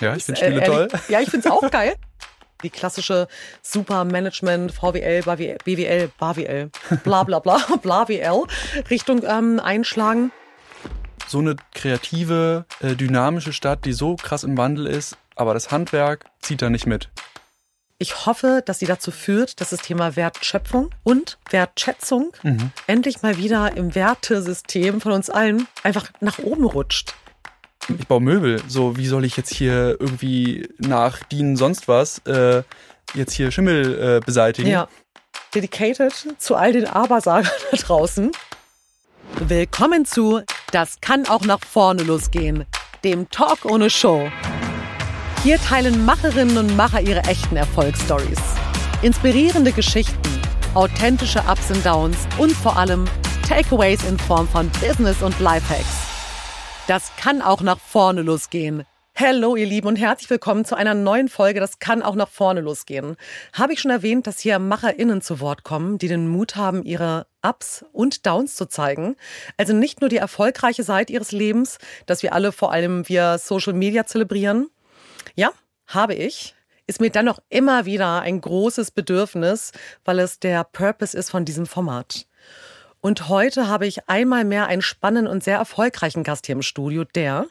Ja, ich finde Spiele äh, toll. Ja, ich finde es auch geil. Die klassische Supermanagement, VWL, BWL, BWL, bla bla bla, bla WL Richtung ähm, einschlagen. So eine kreative, äh, dynamische Stadt, die so krass im Wandel ist, aber das Handwerk zieht da nicht mit. Ich hoffe, dass sie dazu führt, dass das Thema Wertschöpfung und Wertschätzung mhm. endlich mal wieder im Wertesystem von uns allen einfach nach oben rutscht ich baue Möbel. So, wie soll ich jetzt hier irgendwie nach DIN sonst was äh, jetzt hier Schimmel äh, beseitigen? Ja. Dedicated zu all den Abersagern da draußen. Willkommen zu Das kann auch nach vorne losgehen, dem Talk ohne Show. Hier teilen Macherinnen und Macher ihre echten Erfolgsstories. Inspirierende Geschichten, authentische Ups und Downs und vor allem Takeaways in Form von Business und Lifehacks. Das kann auch nach vorne losgehen. Hallo ihr Lieben und herzlich willkommen zu einer neuen Folge Das kann auch nach vorne losgehen. Habe ich schon erwähnt, dass hier MacherInnen zu Wort kommen, die den Mut haben, ihre Ups und Downs zu zeigen. Also nicht nur die erfolgreiche Seite ihres Lebens, das wir alle vor allem via Social Media zelebrieren. Ja, habe ich. Ist mir dann noch immer wieder ein großes Bedürfnis, weil es der Purpose ist von diesem Format. Und heute habe ich einmal mehr einen spannenden und sehr erfolgreichen Gast hier im Studio, der,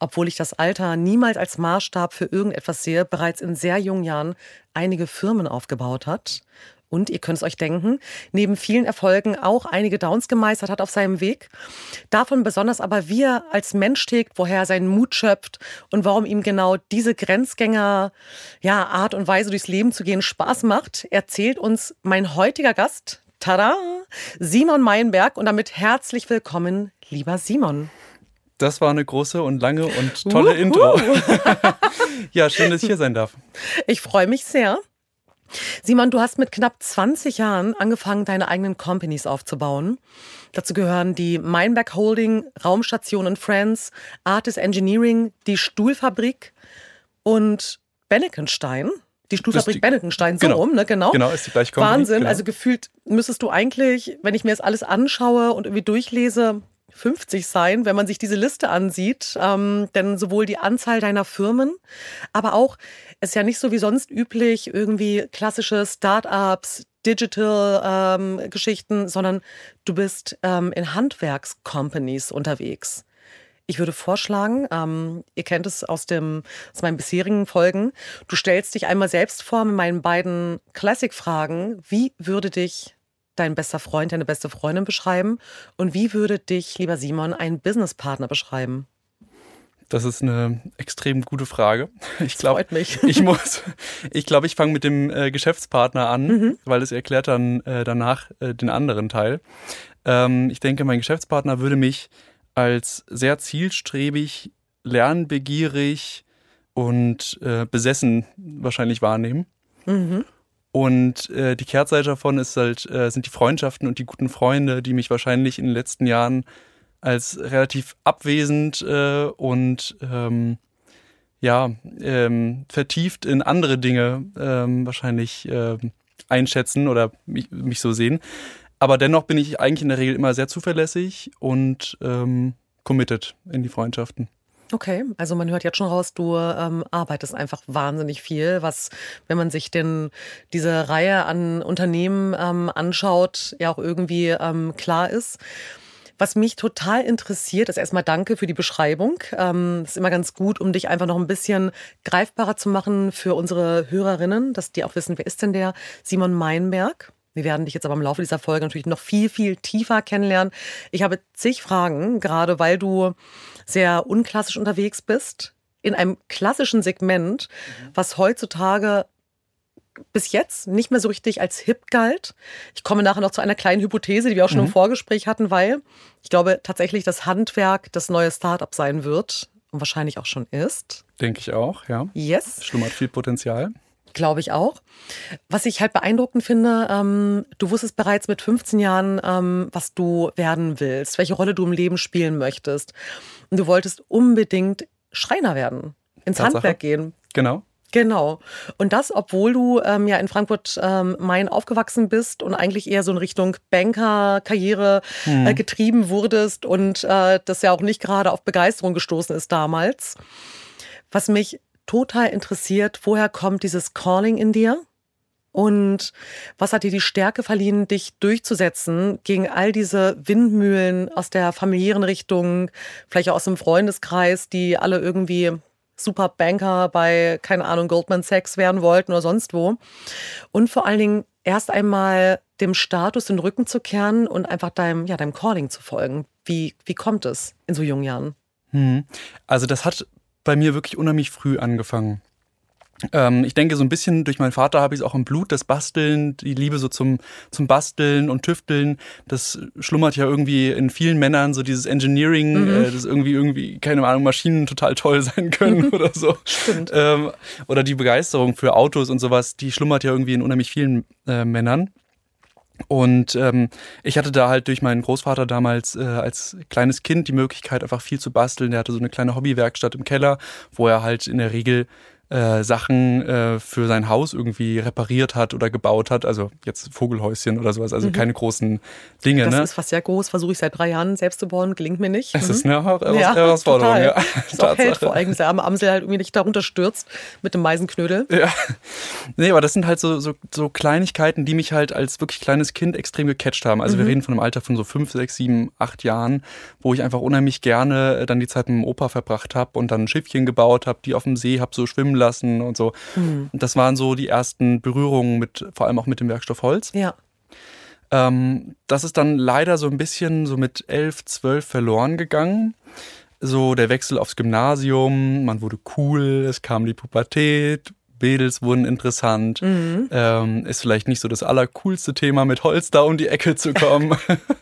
obwohl ich das Alter niemals als Maßstab für irgendetwas sehe, bereits in sehr jungen Jahren einige Firmen aufgebaut hat. Und ihr könnt es euch denken, neben vielen Erfolgen auch einige Downs gemeistert hat auf seinem Weg. Davon besonders aber, wie er als Mensch tickt, woher er seinen Mut schöpft und warum ihm genau diese Grenzgänger, ja, und Weise durchs Leben zu gehen Spaß macht, erzählt uns mein heutiger Gast, Tada! Simon Meinberg und damit herzlich willkommen, lieber Simon. Das war eine große und lange und tolle Uhu. Intro. ja, schön, dass ich hier sein darf. Ich freue mich sehr. Simon, du hast mit knapp 20 Jahren angefangen, deine eigenen Companies aufzubauen. Dazu gehören die Meinberg Holding, Raumstation Friends, Artist Engineering, die Stuhlfabrik und Bennekenstein. Die Stuhlfabrik Bennekenstein, so genau, rum, ne? Genau. Genau, ist die gleiche Company. Wahnsinn. Genau. Also gefühlt müsstest du eigentlich, wenn ich mir das alles anschaue und irgendwie durchlese, 50 sein, wenn man sich diese Liste ansieht. Ähm, denn sowohl die Anzahl deiner Firmen, aber auch, es ist ja nicht so wie sonst üblich, irgendwie klassische Startups, Digital-Geschichten, ähm, sondern du bist ähm, in Handwerkscompanies unterwegs. Ich würde vorschlagen, ähm, ihr kennt es aus, dem, aus meinen bisherigen Folgen, du stellst dich einmal selbst vor mit meinen beiden Classic-Fragen. Wie würde dich dein bester Freund, deine beste Freundin beschreiben? Und wie würde dich, lieber Simon, ein Businesspartner beschreiben? Das ist eine extrem gute Frage. Ich glaube, mich. ich muss, ich glaube, ich fange mit dem äh, Geschäftspartner an, mhm. weil es erklärt dann äh, danach äh, den anderen Teil. Ähm, ich denke, mein Geschäftspartner würde mich als sehr zielstrebig, lernbegierig und äh, besessen wahrscheinlich wahrnehmen. Mhm. Und äh, die Kehrtseite davon ist halt, äh, sind die Freundschaften und die guten Freunde, die mich wahrscheinlich in den letzten Jahren als relativ abwesend äh, und ähm, ja, ähm, vertieft in andere Dinge ähm, wahrscheinlich äh, einschätzen oder mich, mich so sehen. Aber dennoch bin ich eigentlich in der Regel immer sehr zuverlässig und ähm, committed in die Freundschaften. Okay, also man hört jetzt schon raus, du ähm, arbeitest einfach wahnsinnig viel, was, wenn man sich denn diese Reihe an Unternehmen ähm, anschaut, ja auch irgendwie ähm, klar ist. Was mich total interessiert, ist erstmal danke für die Beschreibung. Ähm, ist immer ganz gut, um dich einfach noch ein bisschen greifbarer zu machen für unsere Hörerinnen, dass die auch wissen, wer ist denn der Simon Meinberg? Wir werden dich jetzt aber im Laufe dieser Folge natürlich noch viel, viel tiefer kennenlernen. Ich habe zig Fragen, gerade weil du sehr unklassisch unterwegs bist, in einem klassischen Segment, mhm. was heutzutage bis jetzt nicht mehr so richtig als hip galt. Ich komme nachher noch zu einer kleinen Hypothese, die wir auch schon mhm. im Vorgespräch hatten, weil ich glaube tatsächlich das Handwerk das neue Startup sein wird und wahrscheinlich auch schon ist. Denke ich auch, ja. Yes. Schlummert viel Potenzial. Glaube ich auch. Was ich halt beeindruckend finde, ähm, du wusstest bereits mit 15 Jahren, ähm, was du werden willst, welche Rolle du im Leben spielen möchtest. Und du wolltest unbedingt Schreiner werden, ins Tatsache. Handwerk gehen. Genau. Genau. Und das, obwohl du ähm, ja in Frankfurt ähm, Main aufgewachsen bist und eigentlich eher so in Richtung Banker-Karriere hm. äh, getrieben wurdest und äh, das ja auch nicht gerade auf Begeisterung gestoßen ist damals. Was mich total interessiert, woher kommt dieses Calling in dir? Und was hat dir die Stärke verliehen, dich durchzusetzen gegen all diese Windmühlen aus der familiären Richtung, vielleicht auch aus dem Freundeskreis, die alle irgendwie super Banker bei, keine Ahnung, Goldman Sachs werden wollten oder sonst wo. Und vor allen Dingen erst einmal dem Status den Rücken zu kehren und einfach deinem, ja, deinem Calling zu folgen. Wie, wie kommt es in so jungen Jahren? Hm. Also das hat bei mir wirklich unheimlich früh angefangen. Ähm, ich denke, so ein bisschen durch meinen Vater habe ich es auch im Blut, das Basteln, die Liebe so zum, zum Basteln und Tüfteln, das schlummert ja irgendwie in vielen Männern, so dieses Engineering, mhm. äh, das irgendwie, irgendwie, keine Ahnung, Maschinen total toll sein können oder so. Stimmt. Ähm, oder die Begeisterung für Autos und sowas, die schlummert ja irgendwie in unheimlich vielen äh, Männern. Und ähm, ich hatte da halt durch meinen Großvater damals äh, als kleines Kind die Möglichkeit, einfach viel zu basteln. Der hatte so eine kleine Hobbywerkstatt im Keller, wo er halt in der Regel äh, Sachen äh, für sein Haus irgendwie repariert hat oder gebaut hat. Also jetzt Vogelhäuschen oder sowas, also mhm. keine großen Dinge. Das ne? ist fast ja groß, versuche ich seit drei Jahren selbst zu bauen, gelingt mir nicht. Es mhm. ist eine ja, Herausforderung, total. ja. Hält, vor allem, dass der arme Amsel halt irgendwie nicht darunter stürzt mit dem Meisenknödel. Ja. Nee, aber das sind halt so, so, so Kleinigkeiten, die mich halt als wirklich kleines Kind extrem gecatcht haben. Also mhm. wir reden von einem Alter von so fünf, sechs, sieben, acht Jahren, wo ich einfach unheimlich gerne dann die Zeit mit dem Opa verbracht habe und dann ein Schiffchen gebaut habe, die auf dem See habe so schwimmen lassen und so. Mhm. Das waren so die ersten Berührungen mit, vor allem auch mit dem Werkstoff Holz. Ja. Ähm, das ist dann leider so ein bisschen so mit elf, zwölf verloren gegangen. So der Wechsel aufs Gymnasium, man wurde cool, es kam die Pubertät, Mädels wurden interessant. Mhm. Ähm, ist vielleicht nicht so das allercoolste Thema, mit Holz da um die Ecke zu kommen.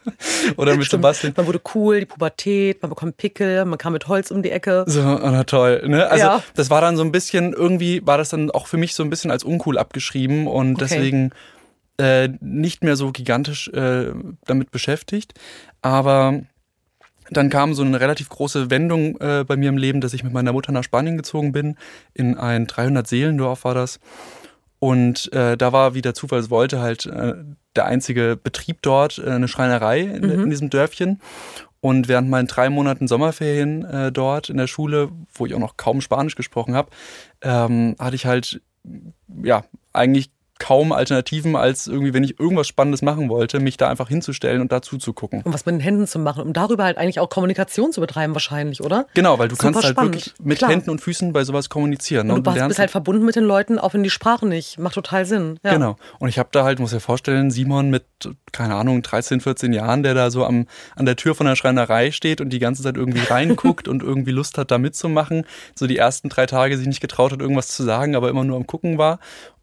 Oder mit Sebastian. Man wurde cool, die Pubertät, man bekommt Pickel, man kam mit Holz um die Ecke. So, na toll. Ne? Also ja. das war dann so ein bisschen, irgendwie war das dann auch für mich so ein bisschen als uncool abgeschrieben und okay. deswegen äh, nicht mehr so gigantisch äh, damit beschäftigt. Aber dann kam so eine relativ große Wendung äh, bei mir im Leben, dass ich mit meiner Mutter nach Spanien gezogen bin. In ein 300-Seelendorf war das. Und äh, da war, wie der Zufall es wollte, halt äh, der einzige Betrieb dort, äh, eine Schreinerei in, mhm. in, diesem Dörfchen. Und während meinen drei Monaten Sommerferien äh, dort in der Schule, wo ich auch noch kaum Spanisch gesprochen habe, ähm, hatte ich halt ja eigentlich kaum Alternativen, als irgendwie, wenn ich irgendwas Spannendes machen wollte, mich da einfach hinzustellen und dazu zu gucken. Und was mit den Händen zu machen, um darüber halt eigentlich auch Kommunikation zu betreiben wahrscheinlich, oder? Genau, weil du Super kannst halt spannend. wirklich mit Klar. Händen und Füßen bei sowas kommunizieren. Ne? Und du, und du bist halt verbunden mit den Leuten, auch wenn die Sprache nicht. Macht total Sinn. Ja. Genau. Und ich habe da halt, muss ja vorstellen, Simon mit, keine Ahnung, 13, 14 Jahren, der da so am, an der Tür von der Schreinerei steht und die ganze Zeit irgendwie reinguckt und irgendwie Lust hat, da mitzumachen. So die ersten drei Tage sich nicht getraut hat, irgendwas zu sagen, aber immer nur am Gucken war.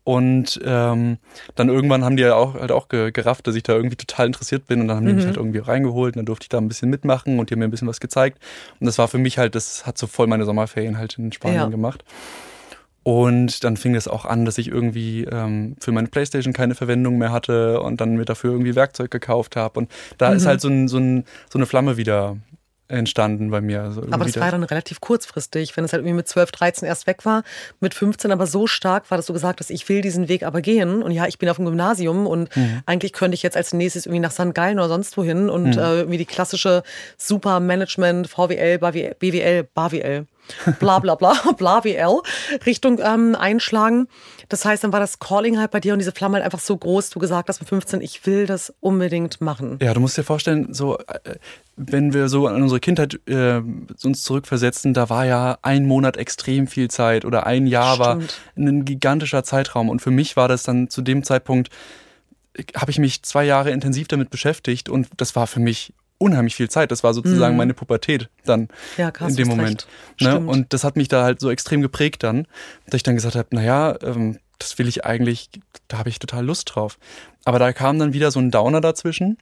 Und ähm, dann irgendwann haben die ja auch halt auch gerafft, dass ich da irgendwie total interessiert bin und dann haben die mich mhm. halt irgendwie reingeholt und dann durfte ich da ein bisschen mitmachen und die haben mir ein bisschen was gezeigt. Und das war für mich halt, das hat so voll meine Sommerferien halt in Spanien ja. gemacht. Und dann fing es auch an, dass ich irgendwie ähm, für meine Playstation keine Verwendung mehr hatte und dann mir dafür irgendwie Werkzeug gekauft habe. Und da mhm. ist halt so, ein, so, ein, so eine Flamme wieder entstanden bei mir. Also aber das war dann relativ kurzfristig, wenn es halt irgendwie mit 12, 13 erst weg war. Mit 15 aber so stark war, dass du gesagt hast, ich will diesen Weg aber gehen. Und ja, ich bin auf dem Gymnasium und mhm. eigentlich könnte ich jetzt als nächstes irgendwie nach St. Gallen oder sonst wohin und mhm. äh, irgendwie die klassische Super Management, VWL, BWL, BWL, bla bla bla, bla WL Richtung ähm, einschlagen. Das heißt, dann war das Calling halt bei dir und diese Flamme halt einfach so groß, du gesagt hast mit 15, ich will das unbedingt machen. Ja, du musst dir vorstellen, so äh, wenn wir so an unsere Kindheit äh, uns zurückversetzen, da war ja ein Monat extrem viel Zeit oder ein Jahr Stimmt. war ein gigantischer Zeitraum und für mich war das dann zu dem Zeitpunkt habe ich mich zwei Jahre intensiv damit beschäftigt und das war für mich unheimlich viel Zeit. Das war sozusagen mhm. meine Pubertät dann ja, krass, in dem Moment. Ne? Und das hat mich da halt so extrem geprägt dann, dass ich dann gesagt habe, naja, ähm, das will ich eigentlich, da habe ich total Lust drauf. Aber da kam dann wieder so ein Downer dazwischen,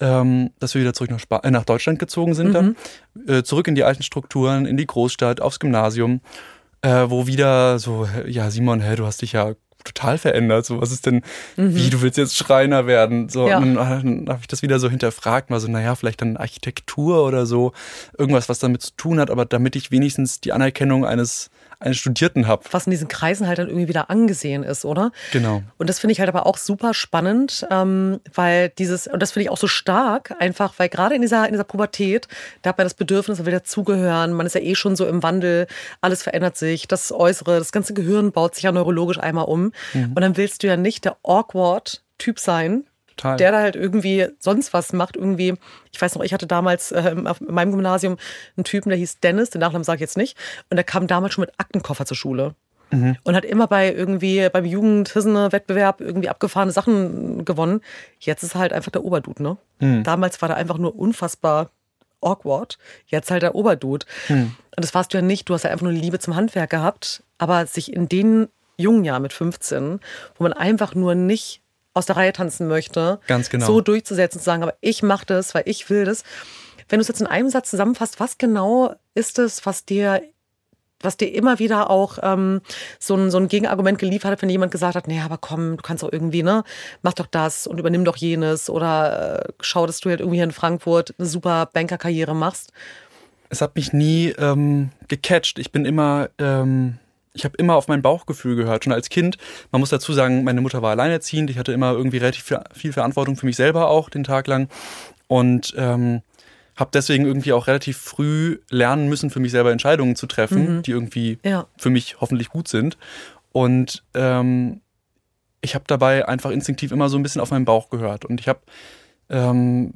ähm, dass wir wieder zurück nach, Sp äh, nach Deutschland gezogen sind mhm. dann, äh, zurück in die alten Strukturen, in die Großstadt, aufs Gymnasium, äh, wo wieder so, ja Simon, hä, du hast dich ja total verändert. So, was ist denn, mhm. wie, du willst jetzt Schreiner werden? So, ja. und dann, dann habe ich das wieder so hinterfragt, mal so, naja, vielleicht dann Architektur oder so, irgendwas, was damit zu tun hat, aber damit ich wenigstens die Anerkennung eines einen Studierten habe. Was in diesen Kreisen halt dann irgendwie wieder angesehen ist, oder? Genau. Und das finde ich halt aber auch super spannend, ähm, weil dieses, und das finde ich auch so stark, einfach, weil gerade in dieser, in dieser Pubertät, da hat man das Bedürfnis, man will dazugehören, man ist ja eh schon so im Wandel, alles verändert sich, das Äußere, das ganze Gehirn baut sich ja neurologisch einmal um. Mhm. Und dann willst du ja nicht der awkward Typ sein, Total. der da halt irgendwie sonst was macht. Irgendwie, ich weiß noch, ich hatte damals äh, auf meinem Gymnasium einen Typen, der hieß Dennis, den Nachnamen sage ich jetzt nicht, und der kam damals schon mit Aktenkoffer zur Schule. Mhm. Und hat immer bei irgendwie beim Jugend-Wettbewerb irgendwie abgefahrene Sachen gewonnen. Jetzt ist er halt einfach der Oberdude, ne? Mhm. Damals war der einfach nur unfassbar awkward. Jetzt halt der Oberdude. Mhm. Und das warst du ja nicht. Du hast ja einfach nur Liebe zum Handwerk gehabt. Aber sich in den jungen Jahren mit 15, wo man einfach nur nicht aus der Reihe tanzen möchte, Ganz genau. so durchzusetzen, zu sagen, aber ich mache das, weil ich will das. Wenn du es jetzt in einem Satz zusammenfasst, was genau ist es, was dir was dir immer wieder auch ähm, so, ein, so ein Gegenargument geliefert hat, wenn jemand gesagt hat, nee, aber komm, du kannst doch irgendwie, ne, mach doch das und übernimm doch jenes oder äh, schau, dass du halt irgendwie in Frankfurt eine super Bankerkarriere machst. Es hat mich nie ähm, gecatcht. Ich bin immer ähm, ich habe immer auf mein Bauchgefühl gehört, schon als Kind. Man muss dazu sagen, meine Mutter war alleinerziehend. Ich hatte immer irgendwie relativ viel Verantwortung für mich selber auch den Tag lang. Und ähm, habe deswegen irgendwie auch relativ früh lernen müssen, für mich selber Entscheidungen zu treffen, mhm. die irgendwie ja. für mich hoffentlich gut sind. Und ähm, ich habe dabei einfach instinktiv immer so ein bisschen auf meinen Bauch gehört. Und ich habe ähm,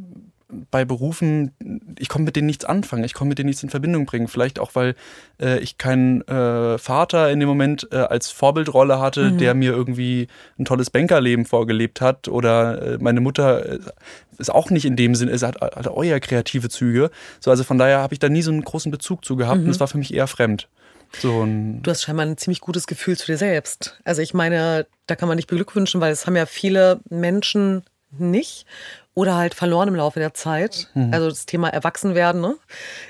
bei Berufen, ich konnte mit denen nichts anfangen, ich konnte mit denen nichts in Verbindung bringen. Vielleicht auch, weil äh, ich keinen äh, Vater in dem Moment äh, als Vorbildrolle hatte, mhm. der mir irgendwie ein tolles Bankerleben vorgelebt hat. Oder äh, meine Mutter äh, ist auch nicht in dem Sinne, es hat, hat auch eher kreative Züge. So, also von daher habe ich da nie so einen großen Bezug zu gehabt mhm. und es war für mich eher fremd. So du hast scheinbar ein ziemlich gutes Gefühl zu dir selbst. Also ich meine, da kann man dich beglückwünschen, weil es haben ja viele Menschen nicht oder halt verloren im Laufe der Zeit. Mhm. Also das Thema Erwachsenwerden ne?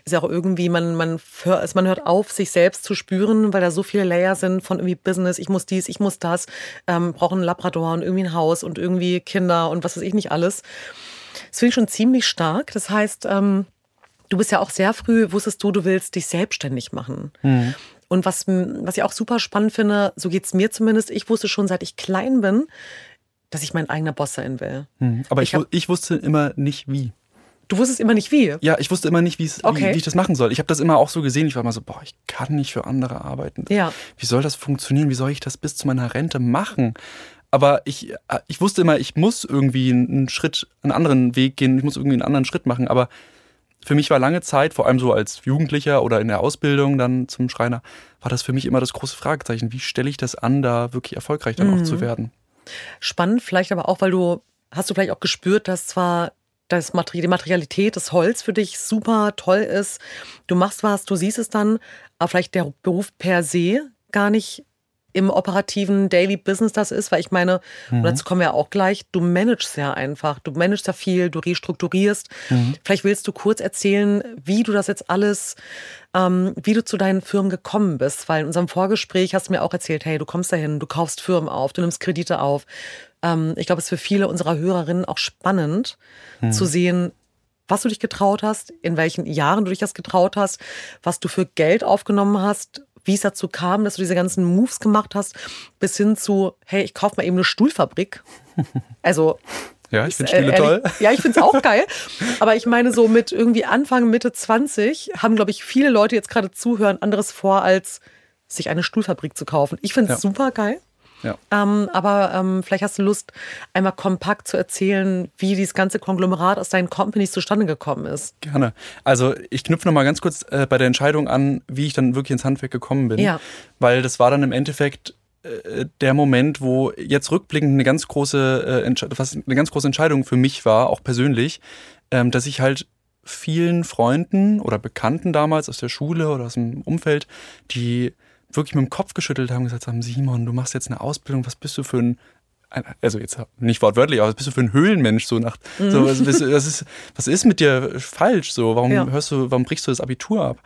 ist ja auch irgendwie, man, man, hört, also man hört auf, sich selbst zu spüren, weil da so viele Layer sind von irgendwie Business, ich muss dies, ich muss das, ähm, brauche einen Labrador und irgendwie ein Haus und irgendwie Kinder und was weiß ich nicht alles. Das finde ich schon ziemlich stark. Das heißt, ähm, du bist ja auch sehr früh, wusstest du, du willst dich selbstständig machen. Mhm. Und was, was ich auch super spannend finde, so geht es mir zumindest, ich wusste schon, seit ich klein bin, dass ich mein eigener Boss sein will. Hm. Aber ich, ich, hab, ich wusste immer nicht wie. Du wusstest immer nicht wie? Ja, ich wusste immer nicht, okay. wie, wie ich das machen soll. Ich habe das immer auch so gesehen. Ich war immer so, boah, ich kann nicht für andere arbeiten. Ja. Wie soll das funktionieren? Wie soll ich das bis zu meiner Rente machen? Aber ich, ich wusste immer, ich muss irgendwie einen Schritt, einen anderen Weg gehen. Ich muss irgendwie einen anderen Schritt machen. Aber für mich war lange Zeit, vor allem so als Jugendlicher oder in der Ausbildung dann zum Schreiner, war das für mich immer das große Fragezeichen. Wie stelle ich das an, da wirklich erfolgreich dann mhm. auch zu werden? Spannend vielleicht aber auch, weil du, hast du vielleicht auch gespürt, dass zwar das Materi die Materialität, das Holz für dich super toll ist. Du machst was, du siehst es dann, aber vielleicht der Beruf per se gar nicht im operativen Daily Business das ist, weil ich meine, mhm. und dazu kommen wir auch gleich, du managst ja einfach, du managst ja viel, du restrukturierst. Mhm. Vielleicht willst du kurz erzählen, wie du das jetzt alles, ähm, wie du zu deinen Firmen gekommen bist, weil in unserem Vorgespräch hast du mir auch erzählt, hey, du kommst dahin, du kaufst Firmen auf, du nimmst Kredite auf. Ähm, ich glaube, es ist für viele unserer Hörerinnen auch spannend mhm. zu sehen, was du dich getraut hast, in welchen Jahren du dich das getraut hast, was du für Geld aufgenommen hast, wie es dazu kam, dass du diese ganzen Moves gemacht hast, bis hin zu, hey, ich kaufe mal eben eine Stuhlfabrik. Also. Ja, ich finde Stühle äh, toll. Ja, ich finde es auch geil. Aber ich meine, so mit irgendwie Anfang, Mitte 20 haben, glaube ich, viele Leute jetzt gerade zuhören, anderes vor, als sich eine Stuhlfabrik zu kaufen. Ich finde es ja. super geil. Ja. Ähm, aber ähm, vielleicht hast du Lust, einmal kompakt zu erzählen, wie dieses ganze Konglomerat aus deinen Companies zustande gekommen ist. Gerne. Also ich knüpfe noch mal ganz kurz äh, bei der Entscheidung an, wie ich dann wirklich ins Handwerk gekommen bin. Ja. Weil das war dann im Endeffekt äh, der Moment, wo jetzt rückblickend eine ganz große, äh, was eine ganz große Entscheidung für mich war, auch persönlich, ähm, dass ich halt vielen Freunden oder Bekannten damals aus der Schule oder aus dem Umfeld, die wirklich mit dem Kopf geschüttelt haben, gesagt haben, Simon, du machst jetzt eine Ausbildung, was bist du für ein also jetzt nicht wortwörtlich, aber was bist du für ein Höhlenmensch so nach mhm. so, was, was, ist, was ist mit dir falsch so warum ja. hörst du warum brichst du das Abitur ab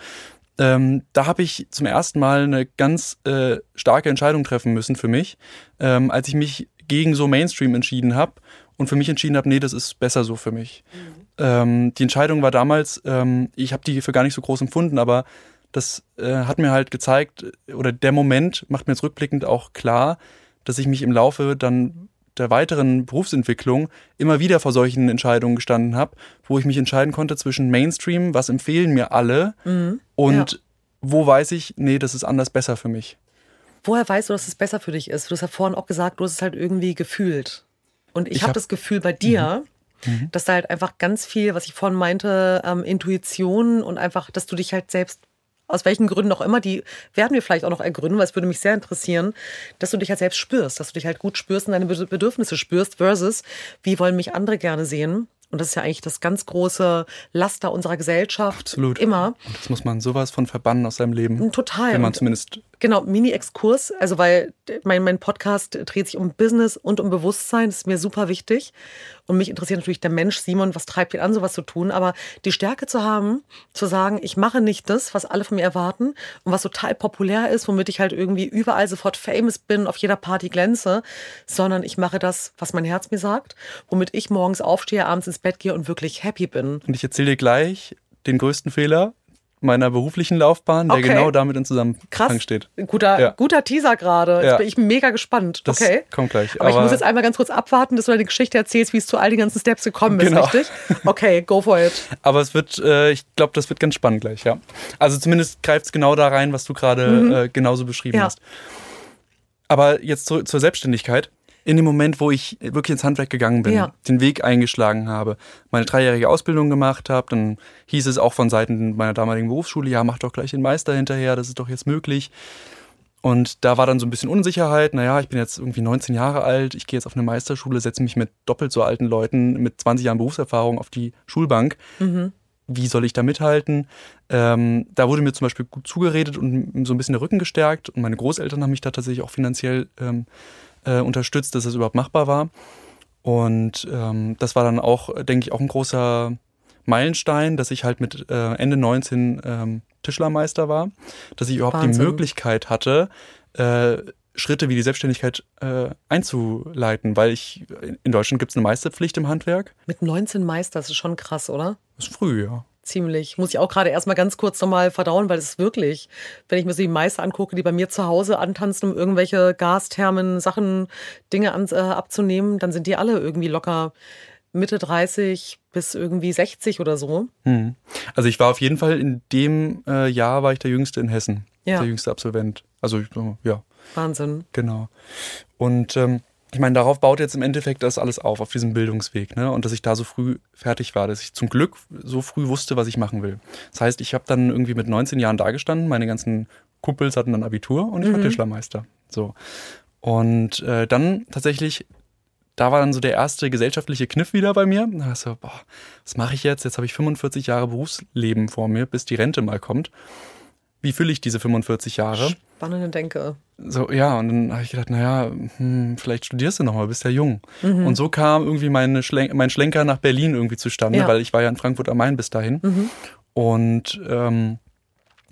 ähm, da habe ich zum ersten Mal eine ganz äh, starke Entscheidung treffen müssen für mich ähm, als ich mich gegen so Mainstream entschieden habe und für mich entschieden habe nee das ist besser so für mich mhm. ähm, die Entscheidung war damals ähm, ich habe die für gar nicht so groß empfunden aber das äh, hat mir halt gezeigt, oder der Moment macht mir jetzt rückblickend auch klar, dass ich mich im Laufe dann der weiteren Berufsentwicklung immer wieder vor solchen Entscheidungen gestanden habe, wo ich mich entscheiden konnte zwischen Mainstream, was empfehlen mir alle, mhm. und ja. wo weiß ich, nee, das ist anders besser für mich. Woher weißt du, dass es besser für dich ist? Du hast ja vorhin auch gesagt, du hast es halt irgendwie gefühlt. Und ich, ich habe hab das Gefühl bei dir, mhm. mhm. dass da halt einfach ganz viel, was ich vorhin meinte, ähm, Intuition und einfach, dass du dich halt selbst aus welchen Gründen auch immer, die werden wir vielleicht auch noch ergründen, weil es würde mich sehr interessieren, dass du dich halt selbst spürst, dass du dich halt gut spürst und deine Bedürfnisse spürst, versus wie wollen mich andere gerne sehen. Und das ist ja eigentlich das ganz große Laster unserer Gesellschaft. Absolut. Immer. Und das muss man sowas von verbannen aus seinem Leben. Total. Wenn man zumindest Genau, Mini-Exkurs, also weil mein, mein Podcast dreht sich um Business und um Bewusstsein, das ist mir super wichtig. Und mich interessiert natürlich der Mensch, Simon, was treibt ihn an, sowas zu tun. Aber die Stärke zu haben, zu sagen, ich mache nicht das, was alle von mir erwarten und was total populär ist, womit ich halt irgendwie überall sofort famous bin, auf jeder Party glänze, sondern ich mache das, was mein Herz mir sagt, womit ich morgens aufstehe, abends ins Bett gehe und wirklich happy bin. Und ich erzähle dir gleich den größten Fehler, meiner beruflichen Laufbahn, der okay. genau damit in Zusammenhang steht. Guter, ja. guter Teaser gerade. Jetzt ja. bin ich mega gespannt. Das okay. kommt gleich. Aber, Aber, ich muss jetzt einmal ganz kurz abwarten, dass du deine Geschichte erzählst, wie es zu all den ganzen Steps gekommen ist, genau. richtig? Okay, go for it. Aber es wird, äh, ich glaube, das wird ganz spannend gleich, ja. Also zumindest greift es genau da rein, was du gerade mhm. äh, genauso beschrieben ja. hast. Aber jetzt zu, zur Selbstständigkeit in dem Moment, wo ich wirklich ins Handwerk gegangen bin, ja. den Weg eingeschlagen habe, meine dreijährige Ausbildung gemacht habe, dann hieß es auch von Seiten meiner damaligen Berufsschule, ja, mach doch gleich den Meister hinterher, das ist doch jetzt möglich. Und da war dann so ein bisschen Unsicherheit. Naja, ich bin jetzt irgendwie 19 Jahre alt, ich gehe jetzt auf eine Meisterschule, setze mich mit doppelt so alten Leuten mit 20 Jahren Berufserfahrung auf die Schulbank. Mhm. Wie soll ich da mithalten? Ähm, da wurde mir zum Beispiel gut zugeredet und so ein bisschen der Rücken gestärkt. Und meine Großeltern haben mich da tatsächlich auch finanziell ähm, äh, unterstützt, dass es überhaupt machbar war. Und ähm, das war dann auch, denke ich, auch ein großer Meilenstein, dass ich halt mit äh, Ende 19 ähm, Tischlermeister war, dass ich überhaupt Wahnsinn. die Möglichkeit hatte, äh, Schritte wie die Selbstständigkeit äh, einzuleiten, weil ich in Deutschland gibt es eine Meisterpflicht im Handwerk. Mit 19 Meister, das ist schon krass, oder? Das ist früh, ja ziemlich. Muss ich auch gerade erstmal ganz kurz nochmal verdauen, weil es ist wirklich, wenn ich mir so die Meister angucke, die bei mir zu Hause antanzen, um irgendwelche Gasthermen, Sachen, Dinge an, äh, abzunehmen, dann sind die alle irgendwie locker Mitte 30 bis irgendwie 60 oder so. Hm. Also ich war auf jeden Fall in dem äh, Jahr war ich der Jüngste in Hessen. Ja. Der jüngste Absolvent. Also ja. Wahnsinn. Genau. Und ähm, ich meine, darauf baut jetzt im Endeffekt das alles auf, auf diesem Bildungsweg. Ne? Und dass ich da so früh fertig war, dass ich zum Glück so früh wusste, was ich machen will. Das heißt, ich habe dann irgendwie mit 19 Jahren dagestanden, meine ganzen Kumpels hatten dann Abitur und ich mhm. war Tischlermeister. So. Und äh, dann tatsächlich, da war dann so der erste gesellschaftliche Kniff wieder bei mir. Da so, boah, was mache ich jetzt? Jetzt habe ich 45 Jahre Berufsleben vor mir, bis die Rente mal kommt wie fülle ich diese 45 Jahre? Spannende Denke. So, ja, und dann habe ich gedacht, naja, hm, vielleicht studierst du nochmal, bist ja jung. Mhm. Und so kam irgendwie meine Schlen mein Schlenker nach Berlin irgendwie zustande, ja. weil ich war ja in Frankfurt am Main bis dahin. Mhm. Und ähm,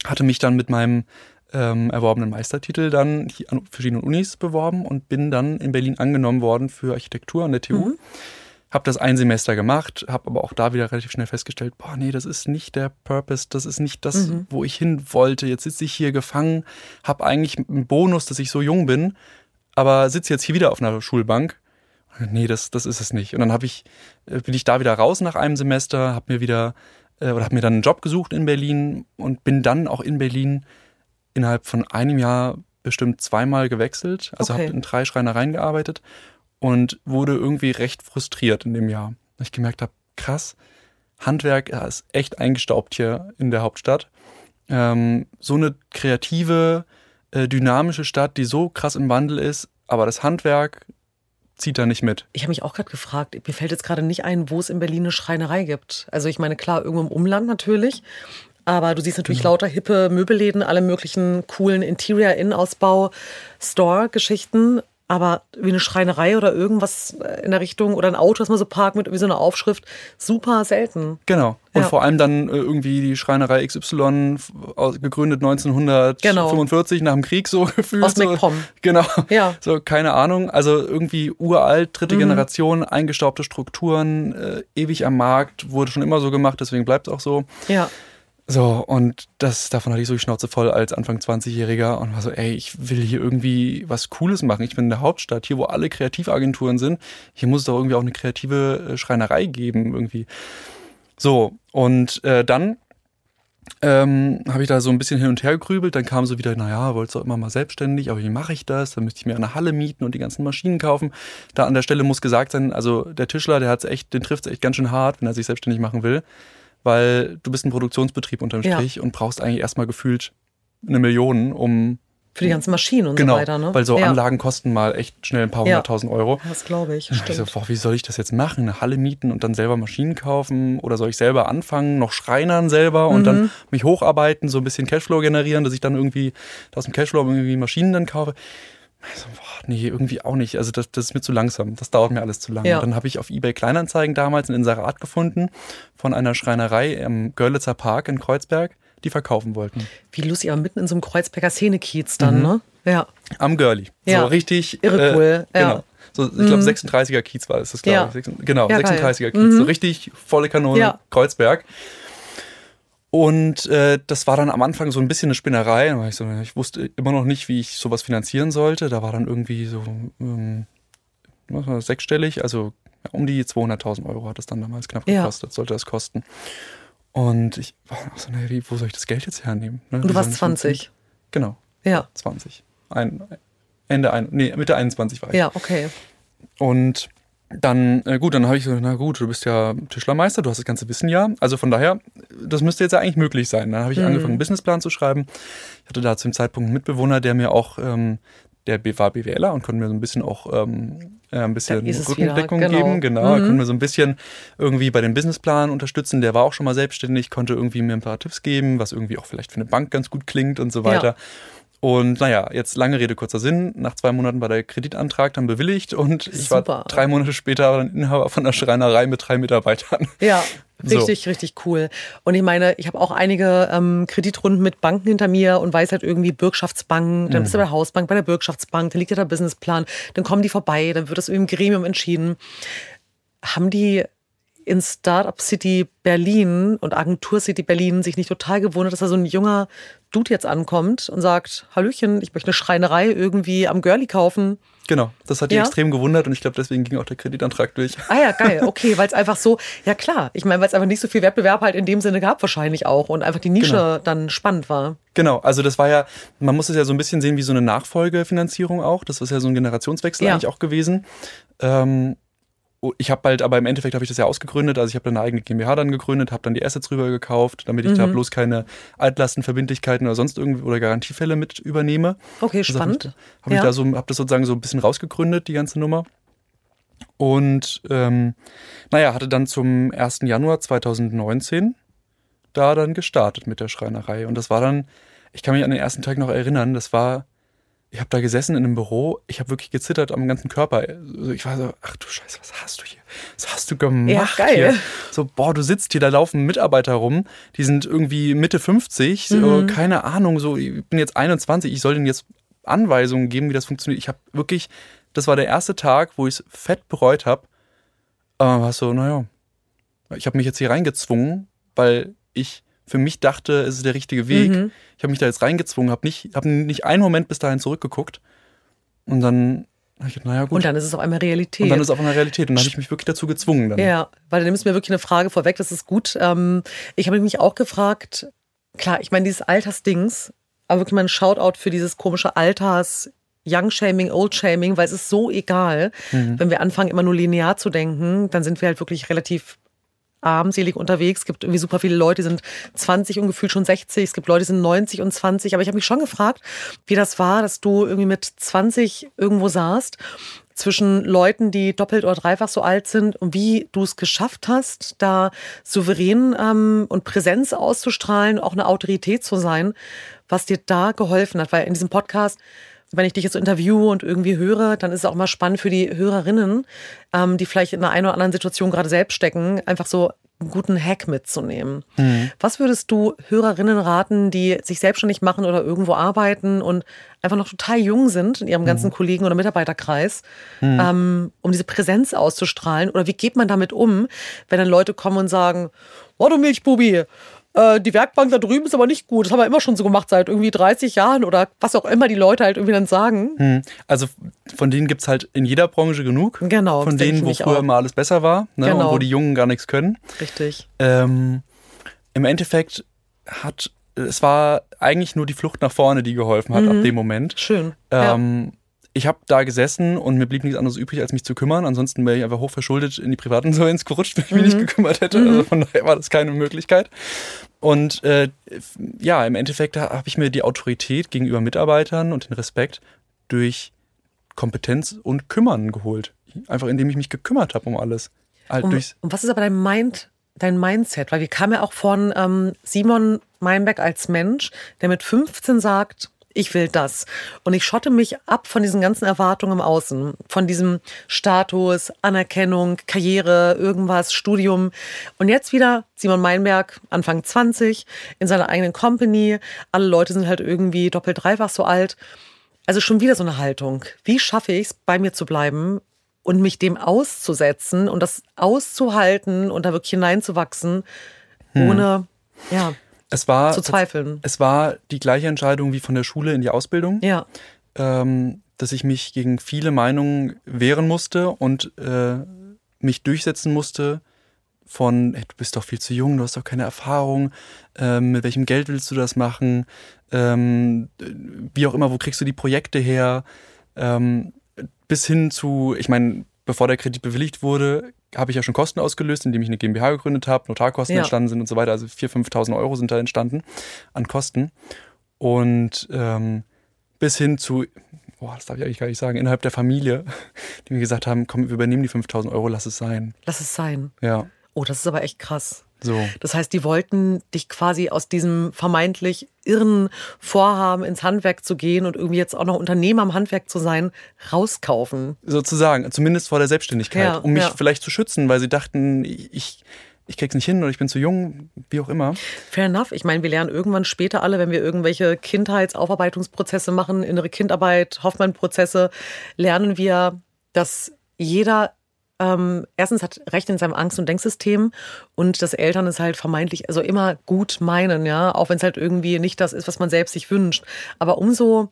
hatte mich dann mit meinem ähm, erworbenen Meistertitel dann an verschiedenen Unis beworben und bin dann in Berlin angenommen worden für Architektur an der TU. Mhm habe das ein Semester gemacht, habe aber auch da wieder relativ schnell festgestellt, boah, nee, das ist nicht der Purpose, das ist nicht das, mhm. wo ich hin wollte. Jetzt sitze ich hier gefangen, habe eigentlich einen Bonus, dass ich so jung bin, aber sitze jetzt hier wieder auf einer Schulbank. Nee, das, das ist es nicht. Und dann habe ich, äh, bin ich da wieder raus nach einem Semester, habe mir wieder äh, oder habe mir dann einen Job gesucht in Berlin und bin dann auch in Berlin innerhalb von einem Jahr bestimmt zweimal gewechselt. Also okay. habe in drei Schreinereien gearbeitet und wurde irgendwie recht frustriert in dem Jahr. Ich gemerkt habe, krass, Handwerk ja, ist echt eingestaubt hier in der Hauptstadt. Ähm, so eine kreative, äh, dynamische Stadt, die so krass im Wandel ist, aber das Handwerk zieht da nicht mit. Ich habe mich auch gerade gefragt, mir fällt jetzt gerade nicht ein, wo es in Berlin eine Schreinerei gibt. Also ich meine, klar, irgendwo im Umland natürlich. Aber du siehst natürlich mhm. lauter hippe Möbelläden, alle möglichen coolen Interior-Innenausbau, Store-Geschichten aber wie eine Schreinerei oder irgendwas in der Richtung oder ein Auto, das man so parkt mit irgendwie so einer Aufschrift, super selten. Genau. Und ja. vor allem dann äh, irgendwie die Schreinerei XY, gegründet 1945 genau. nach dem Krieg so gefühlt. Aus. So, genau. Ja. So, keine Ahnung. Also irgendwie uralt, dritte mhm. Generation, eingestaubte Strukturen, äh, ewig am Markt, wurde schon immer so gemacht, deswegen bleibt es auch so. Ja. So, und das, davon hatte ich so die Schnauze voll als Anfang 20-Jähriger und war so, ey, ich will hier irgendwie was Cooles machen. Ich bin in der Hauptstadt, hier wo alle Kreativagenturen sind. Hier muss es doch irgendwie auch eine kreative äh, Schreinerei geben, irgendwie. So, und äh, dann ähm, habe ich da so ein bisschen hin und her gegrübelt. Dann kam so wieder, naja, wolltest du immer mal selbstständig, aber wie mache ich das? Dann müsste ich mir eine Halle mieten und die ganzen Maschinen kaufen. Da an der Stelle muss gesagt sein, also der Tischler, der hat's echt, den trifft es echt ganz schön hart, wenn er sich selbstständig machen will. Weil du bist ein Produktionsbetrieb unterm Strich ja. und brauchst eigentlich erstmal gefühlt eine Million, um für die ganzen Maschinen und genau, so weiter, ne? Weil so ja. Anlagen kosten mal echt schnell ein paar hunderttausend ja. Euro. Das glaube ich. Stimmt. Ich so, boah, wie soll ich das jetzt machen? Eine Halle mieten und dann selber Maschinen kaufen? Oder soll ich selber anfangen, noch Schreinern selber und mhm. dann mich hocharbeiten, so ein bisschen Cashflow generieren, dass ich dann irgendwie aus dem Cashflow irgendwie Maschinen dann kaufe? Also, boah, nee, irgendwie auch nicht. Also das, das ist mir zu langsam. Das dauert mir alles zu lange. Ja. Dann habe ich auf eBay Kleinanzeigen damals ein Inserat gefunden von einer Schreinerei im Görlitzer Park in Kreuzberg die verkaufen wollten. Wie lustig, aber mitten in so einem Kreuzberger Szenekiez dann, mhm. ne? Ja. Am Girlie. Ja. So richtig. Irre äh, cool. Äh, genau. So, ich glaube, mhm. 36er Kiez war das, das glaube ich. Genau, ja, 36er Kiez. Mhm. So richtig volle Kanone. Kreuzberg. Und äh, das war dann am Anfang so ein bisschen eine Spinnerei. Ich, so, ich, wusste immer noch nicht, wie ich sowas finanzieren sollte. Da war dann irgendwie so ähm, sechsstellig, also um die 200.000 Euro hat es dann damals knapp gekostet, sollte das kosten. Und ich war auch so, naja, wo soll ich das Geld jetzt hernehmen? Ne? Und du warst 20. Genau. Ja. 20. Ein, Ende, ein, nee, Mitte 21 war ich. Ja, okay. Und dann, äh, gut, dann habe ich so, na gut, du bist ja Tischlermeister, du hast das ganze Wissen ja. Also von daher, das müsste jetzt ja eigentlich möglich sein. Dann habe ich mhm. angefangen, einen Businessplan zu schreiben. Ich hatte da zu dem Zeitpunkt einen Mitbewohner, der mir auch ähm, der war BWLer und konnte mir so ein bisschen auch ähm, äh, ein bisschen Rückendeckung genau. geben. Genau, mhm. konnte mir so ein bisschen irgendwie bei dem Businessplan unterstützen. Der war auch schon mal selbstständig, konnte irgendwie mir ein paar Tipps geben, was irgendwie auch vielleicht für eine Bank ganz gut klingt und so weiter. Ja. Und naja, jetzt lange Rede, kurzer Sinn. Nach zwei Monaten war der Kreditantrag dann bewilligt und ich Super. war drei Monate später Inhaber von der Schreinerei mit drei Mitarbeitern. Ja, richtig, so. richtig cool. Und ich meine, ich habe auch einige ähm, Kreditrunden mit Banken hinter mir und weiß halt irgendwie Bürgschaftsbank, dann bist du mhm. bei der Hausbank, bei der Bürgschaftsbank, dann liegt ja der Businessplan, dann kommen die vorbei, dann wird das im Gremium entschieden. Haben die in Startup City Berlin und Agentur City Berlin sich nicht total gewundert, dass da so ein junger Dude jetzt ankommt und sagt, Hallöchen, ich möchte eine Schreinerei irgendwie am Girlie kaufen. Genau, das hat die ja? extrem gewundert und ich glaube, deswegen ging auch der Kreditantrag durch. Ah ja, geil, okay, weil es einfach so, ja klar, ich meine, weil es einfach nicht so viel Wettbewerb halt in dem Sinne gab wahrscheinlich auch und einfach die Nische genau. dann spannend war. Genau, also das war ja, man muss es ja so ein bisschen sehen wie so eine Nachfolgefinanzierung auch, das ist ja so ein Generationswechsel ja. eigentlich auch gewesen. Ähm, ich habe halt, aber im Endeffekt habe ich das ja ausgegründet. Also ich habe dann eine eigene GmbH dann gegründet, habe dann die Assets rüber gekauft, damit ich mhm. da bloß keine Altlastenverbindlichkeiten oder sonst irgendwie oder Garantiefälle mit übernehme. Okay, also spannend. Habe ja. ich da so, habe das sozusagen so ein bisschen rausgegründet, die ganze Nummer. Und ähm, naja, hatte dann zum 1. Januar 2019 da dann gestartet mit der Schreinerei. Und das war dann, ich kann mich an den ersten Tag noch erinnern, das war ich habe da gesessen in einem Büro, ich habe wirklich gezittert am ganzen Körper. Also ich war so, ach du Scheiße, was hast du hier? Was hast du gemacht ja, geil. hier? So, boah, du sitzt hier, da laufen Mitarbeiter rum, die sind irgendwie Mitte 50, mhm. so, keine Ahnung, so, ich bin jetzt 21, ich soll denen jetzt Anweisungen geben, wie das funktioniert. Ich habe wirklich, das war der erste Tag, wo ich es fett bereut habe. Aber war so, naja, ich habe mich jetzt hier reingezwungen, weil ich für mich dachte, es ist der richtige Weg. Mhm. Ich habe mich da jetzt reingezwungen, habe nicht, hab nicht einen Moment bis dahin zurückgeguckt. Und dann habe ich gedacht, naja, gut. Und dann ist es auf einmal Realität. Und dann ist es auf einmal Realität. Und dann habe ich mich wirklich dazu gezwungen. Dann. Ja, weil du nimmst mir wirklich eine Frage vorweg, das ist gut. Ähm, ich habe mich auch gefragt, klar, ich meine, dieses Altersdings, aber wirklich mal ein Shoutout für dieses komische Alters- Young-Shaming, Old-Shaming, weil es ist so egal. Mhm. Wenn wir anfangen, immer nur linear zu denken, dann sind wir halt wirklich relativ armselig unterwegs. Es gibt irgendwie super viele Leute, die sind 20 und gefühlt schon 60. Es gibt Leute, die sind 90 und 20. Aber ich habe mich schon gefragt, wie das war, dass du irgendwie mit 20 irgendwo saßt zwischen Leuten, die doppelt oder dreifach so alt sind und wie du es geschafft hast, da souverän ähm, und Präsenz auszustrahlen, auch eine Autorität zu sein, was dir da geholfen hat. Weil in diesem Podcast wenn ich dich jetzt interviewe und irgendwie höre, dann ist es auch mal spannend für die Hörerinnen, ähm, die vielleicht in einer einen oder anderen Situation gerade selbst stecken, einfach so einen guten Hack mitzunehmen. Mhm. Was würdest du Hörerinnen raten, die sich selbstständig machen oder irgendwo arbeiten und einfach noch total jung sind in ihrem ganzen mhm. Kollegen- oder Mitarbeiterkreis, mhm. ähm, um diese Präsenz auszustrahlen? Oder wie geht man damit um, wenn dann Leute kommen und sagen, oh du Milchbubi, äh, die Werkbank da drüben ist aber nicht gut. Das haben wir immer schon so gemacht seit irgendwie 30 Jahren oder was auch immer die Leute halt irgendwie dann sagen. Hm. Also von denen gibt es halt in jeder Branche genug. Genau. Von denen, wo früher auch. immer alles besser war ne? genau. und wo die Jungen gar nichts können. Richtig. Ähm, Im Endeffekt hat es war eigentlich nur die Flucht nach vorne, die geholfen hat mhm. ab dem Moment. Schön. Ähm, ja ich habe da gesessen und mir blieb nichts anderes übrig, als mich zu kümmern. Ansonsten wäre ich einfach hochverschuldet in die Privatinsolvenz gerutscht, wenn ich mich nicht mhm. gekümmert hätte. Also mhm. von daher war das keine Möglichkeit. Und äh, ja, im Endeffekt habe ich mir die Autorität gegenüber Mitarbeitern und den Respekt durch Kompetenz und Kümmern geholt. Einfach indem ich mich gekümmert habe um alles. Halt um, und was ist aber dein Mind, dein Mindset? Weil wir kamen ja auch von ähm, Simon Meinbeck als Mensch, der mit 15 sagt, ich will das. Und ich schotte mich ab von diesen ganzen Erwartungen im Außen, von diesem Status, Anerkennung, Karriere, irgendwas, Studium. Und jetzt wieder Simon Meinberg, Anfang 20, in seiner eigenen Company. Alle Leute sind halt irgendwie doppelt, dreifach so alt. Also schon wieder so eine Haltung. Wie schaffe ich es, bei mir zu bleiben und mich dem auszusetzen und das auszuhalten und da wirklich hineinzuwachsen, hm. ohne, ja es war, zu zweifeln. Es war die gleiche Entscheidung wie von der Schule in die Ausbildung. Ja. Ähm, dass ich mich gegen viele Meinungen wehren musste und äh, mich durchsetzen musste von, hey, du bist doch viel zu jung, du hast doch keine Erfahrung, ähm, mit welchem Geld willst du das machen, ähm, wie auch immer, wo kriegst du die Projekte her, ähm, bis hin zu, ich meine, bevor der Kredit bewilligt wurde, habe ich ja schon Kosten ausgelöst, indem ich eine GmbH gegründet habe, Notarkosten ja. entstanden sind und so weiter. Also 4.000, 5.000 Euro sind da entstanden an Kosten. Und ähm, bis hin zu, boah, das darf ich eigentlich gar nicht sagen, innerhalb der Familie, die mir gesagt haben, komm, wir übernehmen die 5.000 Euro, lass es sein. Lass es sein. Ja. Oh, das ist aber echt krass. So. Das heißt, die wollten dich quasi aus diesem vermeintlich irren Vorhaben ins Handwerk zu gehen und irgendwie jetzt auch noch Unternehmer am Handwerk zu sein, rauskaufen. Sozusagen, zumindest vor der Selbstständigkeit, ja, um mich ja. vielleicht zu schützen, weil sie dachten, ich, ich krieg's nicht hin oder ich bin zu jung, wie auch immer. Fair enough. Ich meine, wir lernen irgendwann später alle, wenn wir irgendwelche Kindheitsaufarbeitungsprozesse machen, innere Kindarbeit, Hoffmann-Prozesse, lernen wir, dass jeder ähm, erstens hat Recht in seinem Angst- und Denksystem und dass Eltern es halt vermeintlich, also immer gut meinen, ja, auch wenn es halt irgendwie nicht das ist, was man selbst sich wünscht. Aber umso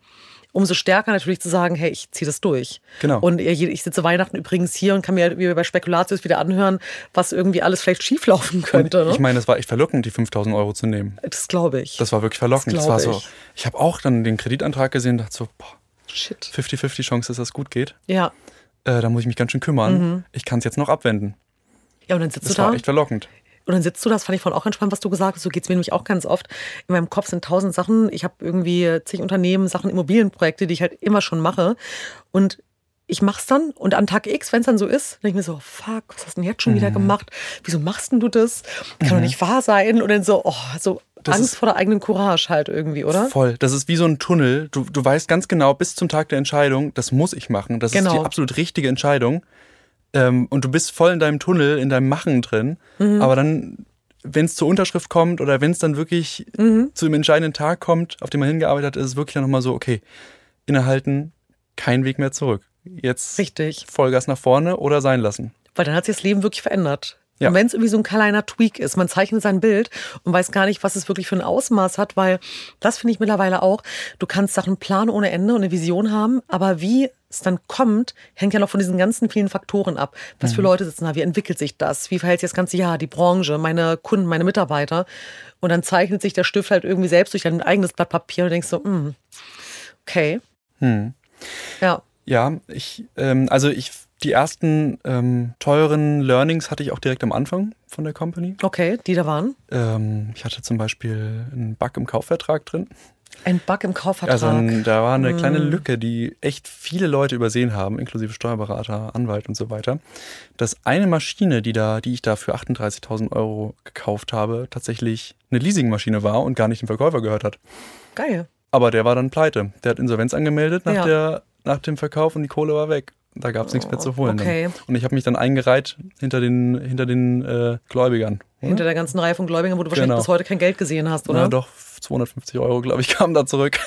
umso stärker natürlich zu sagen, hey, ich ziehe das durch. Genau. Und ich sitze Weihnachten übrigens hier und kann mir wie bei Spekulatius wieder anhören, was irgendwie alles vielleicht schieflaufen könnte. Ne? Ich meine, es war echt verlockend, die 5000 Euro zu nehmen. Das glaube ich. Das war wirklich verlockend. Das, das war so. Ich, ich habe auch dann den Kreditantrag gesehen und dachte so, boah, Shit. 50-50 Chance, dass das gut geht. Ja äh, da muss ich mich ganz schön kümmern. Mhm. Ich kann es jetzt noch abwenden. Ja, und dann sitzt das du da. Das war echt verlockend. Und dann sitzt du, das fand ich vorhin auch ganz spannend, was du gesagt hast. So geht es mir nämlich auch ganz oft. In meinem Kopf sind tausend Sachen. Ich habe irgendwie zig Unternehmen, Sachen, Immobilienprojekte, die ich halt immer schon mache. Und ich mach's dann und an Tag X, wenn es dann so ist, denke ich mir so, fuck, was hast du denn jetzt schon mhm. wieder gemacht? Wieso machst denn du das? Kann mhm. doch nicht wahr sein. Und dann so, oh, so das Angst vor der eigenen Courage halt irgendwie, oder? Voll. Das ist wie so ein Tunnel. Du, du weißt ganz genau bis zum Tag der Entscheidung, das muss ich machen. Das genau. ist die absolut richtige Entscheidung. Ähm, und du bist voll in deinem Tunnel, in deinem Machen drin. Mhm. Aber dann, wenn es zur Unterschrift kommt oder wenn es dann wirklich mhm. zu dem entscheidenden Tag kommt, auf den man hingearbeitet hat, ist es wirklich dann nochmal so, okay, innehalten, kein Weg mehr zurück. Jetzt Richtig. Vollgas nach vorne oder sein lassen. Weil dann hat sich das Leben wirklich verändert. Ja. Und wenn es irgendwie so ein kleiner Tweak ist, man zeichnet sein Bild und weiß gar nicht, was es wirklich für ein Ausmaß hat, weil das finde ich mittlerweile auch, du kannst Sachen planen ohne Ende und eine Vision haben, aber wie es dann kommt, hängt ja noch von diesen ganzen vielen Faktoren ab. Was mhm. für Leute sitzen da, wie entwickelt sich das, wie verhält sich das ganze Jahr, die Branche, meine Kunden, meine Mitarbeiter. Und dann zeichnet sich der Stift halt irgendwie selbst durch dein eigenes Blatt Papier und denkst so, mm, okay. Hm. Ja. Ja, ich, ähm, also ich die ersten ähm, teuren Learnings hatte ich auch direkt am Anfang von der Company. Okay, die da waren? Ähm, ich hatte zum Beispiel einen Bug im Kaufvertrag drin. Ein Bug im Kaufvertrag. Also da war eine hm. kleine Lücke, die echt viele Leute übersehen haben, inklusive Steuerberater, Anwalt und so weiter. Dass eine Maschine, die da, die ich da für 38.000 Euro gekauft habe, tatsächlich eine Leasingmaschine war und gar nicht dem Verkäufer gehört hat. Geil. Aber der war dann pleite. Der hat Insolvenz angemeldet nach, ja. der, nach dem Verkauf und die Kohle war weg. Da gab es nichts mehr zu holen. Okay. Dann. Und ich habe mich dann eingereiht hinter den, hinter den äh, Gläubigern. Oder? Hinter der ganzen Reihe von Gläubigern, wo du wahrscheinlich genau. bis heute kein Geld gesehen hast, oder? Ja, doch, 250 Euro, glaube ich, kamen da zurück.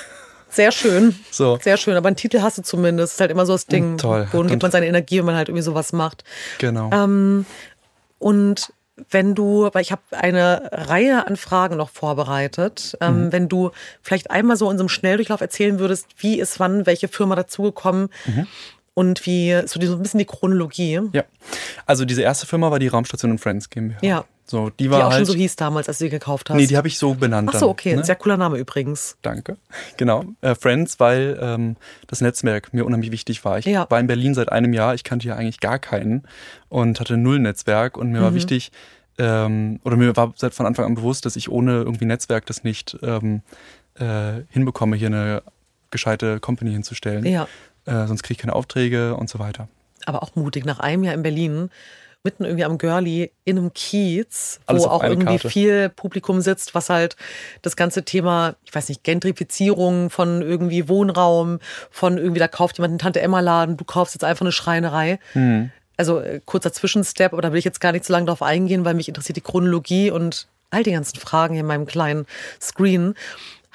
Sehr schön. So. Sehr schön. Aber einen Titel hast du zumindest. Ist halt immer so das Ding. Und toll. Wohin gibt man seine Energie, wenn man halt irgendwie sowas macht. Genau. Ähm, und wenn du, weil ich habe eine Reihe an Fragen noch vorbereitet, ähm, mhm. wenn du vielleicht einmal so in so einem Schnelldurchlauf erzählen würdest, wie ist wann welche Firma dazugekommen mhm. Und wie so, die, so ein bisschen die Chronologie. Ja, also diese erste Firma war die Raumstation und Friends GmbH. Ja. So, die war die auch halt, schon so hieß damals, als du sie gekauft hast. Nee, die habe ich so benannt. Ach so, okay. Dann, ne? Sehr cooler Name übrigens. Danke. Genau. Äh, Friends, weil ähm, das Netzwerk mir unheimlich wichtig war. Ich ja. war in Berlin seit einem Jahr. Ich kannte hier eigentlich gar keinen und hatte null Netzwerk. Und mir mhm. war wichtig, ähm, oder mir war seit von Anfang an bewusst, dass ich ohne irgendwie Netzwerk das nicht ähm, äh, hinbekomme, hier eine gescheite Company hinzustellen. Ja. Äh, sonst kriege ich keine Aufträge und so weiter. Aber auch mutig. Nach einem Jahr in Berlin mitten irgendwie am Girlie in einem Kiez, wo auch irgendwie Karte. viel Publikum sitzt, was halt das ganze Thema, ich weiß nicht, Gentrifizierung von irgendwie Wohnraum, von irgendwie, da kauft jemand einen Tante-Emma-Laden, du kaufst jetzt einfach eine Schreinerei. Mhm. Also äh, kurzer Zwischenstep, aber da will ich jetzt gar nicht so lange drauf eingehen, weil mich interessiert die Chronologie und all die ganzen Fragen hier in meinem kleinen Screen.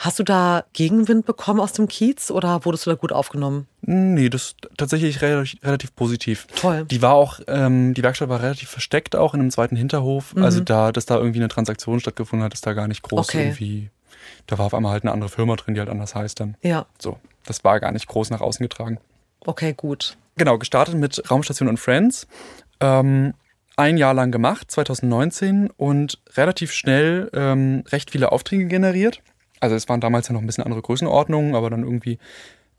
Hast du da Gegenwind bekommen aus dem Kiez oder wurdest du da gut aufgenommen? Nee, das tatsächlich relativ, relativ positiv. Toll. Die war auch, ähm, die Werkstatt war relativ versteckt auch in einem zweiten Hinterhof. Mhm. Also da, dass da irgendwie eine Transaktion stattgefunden hat, ist da gar nicht groß okay. irgendwie. Da war auf einmal halt eine andere Firma drin, die halt anders heißt dann. Ja. So, das war gar nicht groß nach außen getragen. Okay, gut. Genau, gestartet mit Raumstation und Friends. Ähm, ein Jahr lang gemacht, 2019, und relativ schnell ähm, recht viele Aufträge generiert. Also es waren damals ja noch ein bisschen andere Größenordnungen, aber dann irgendwie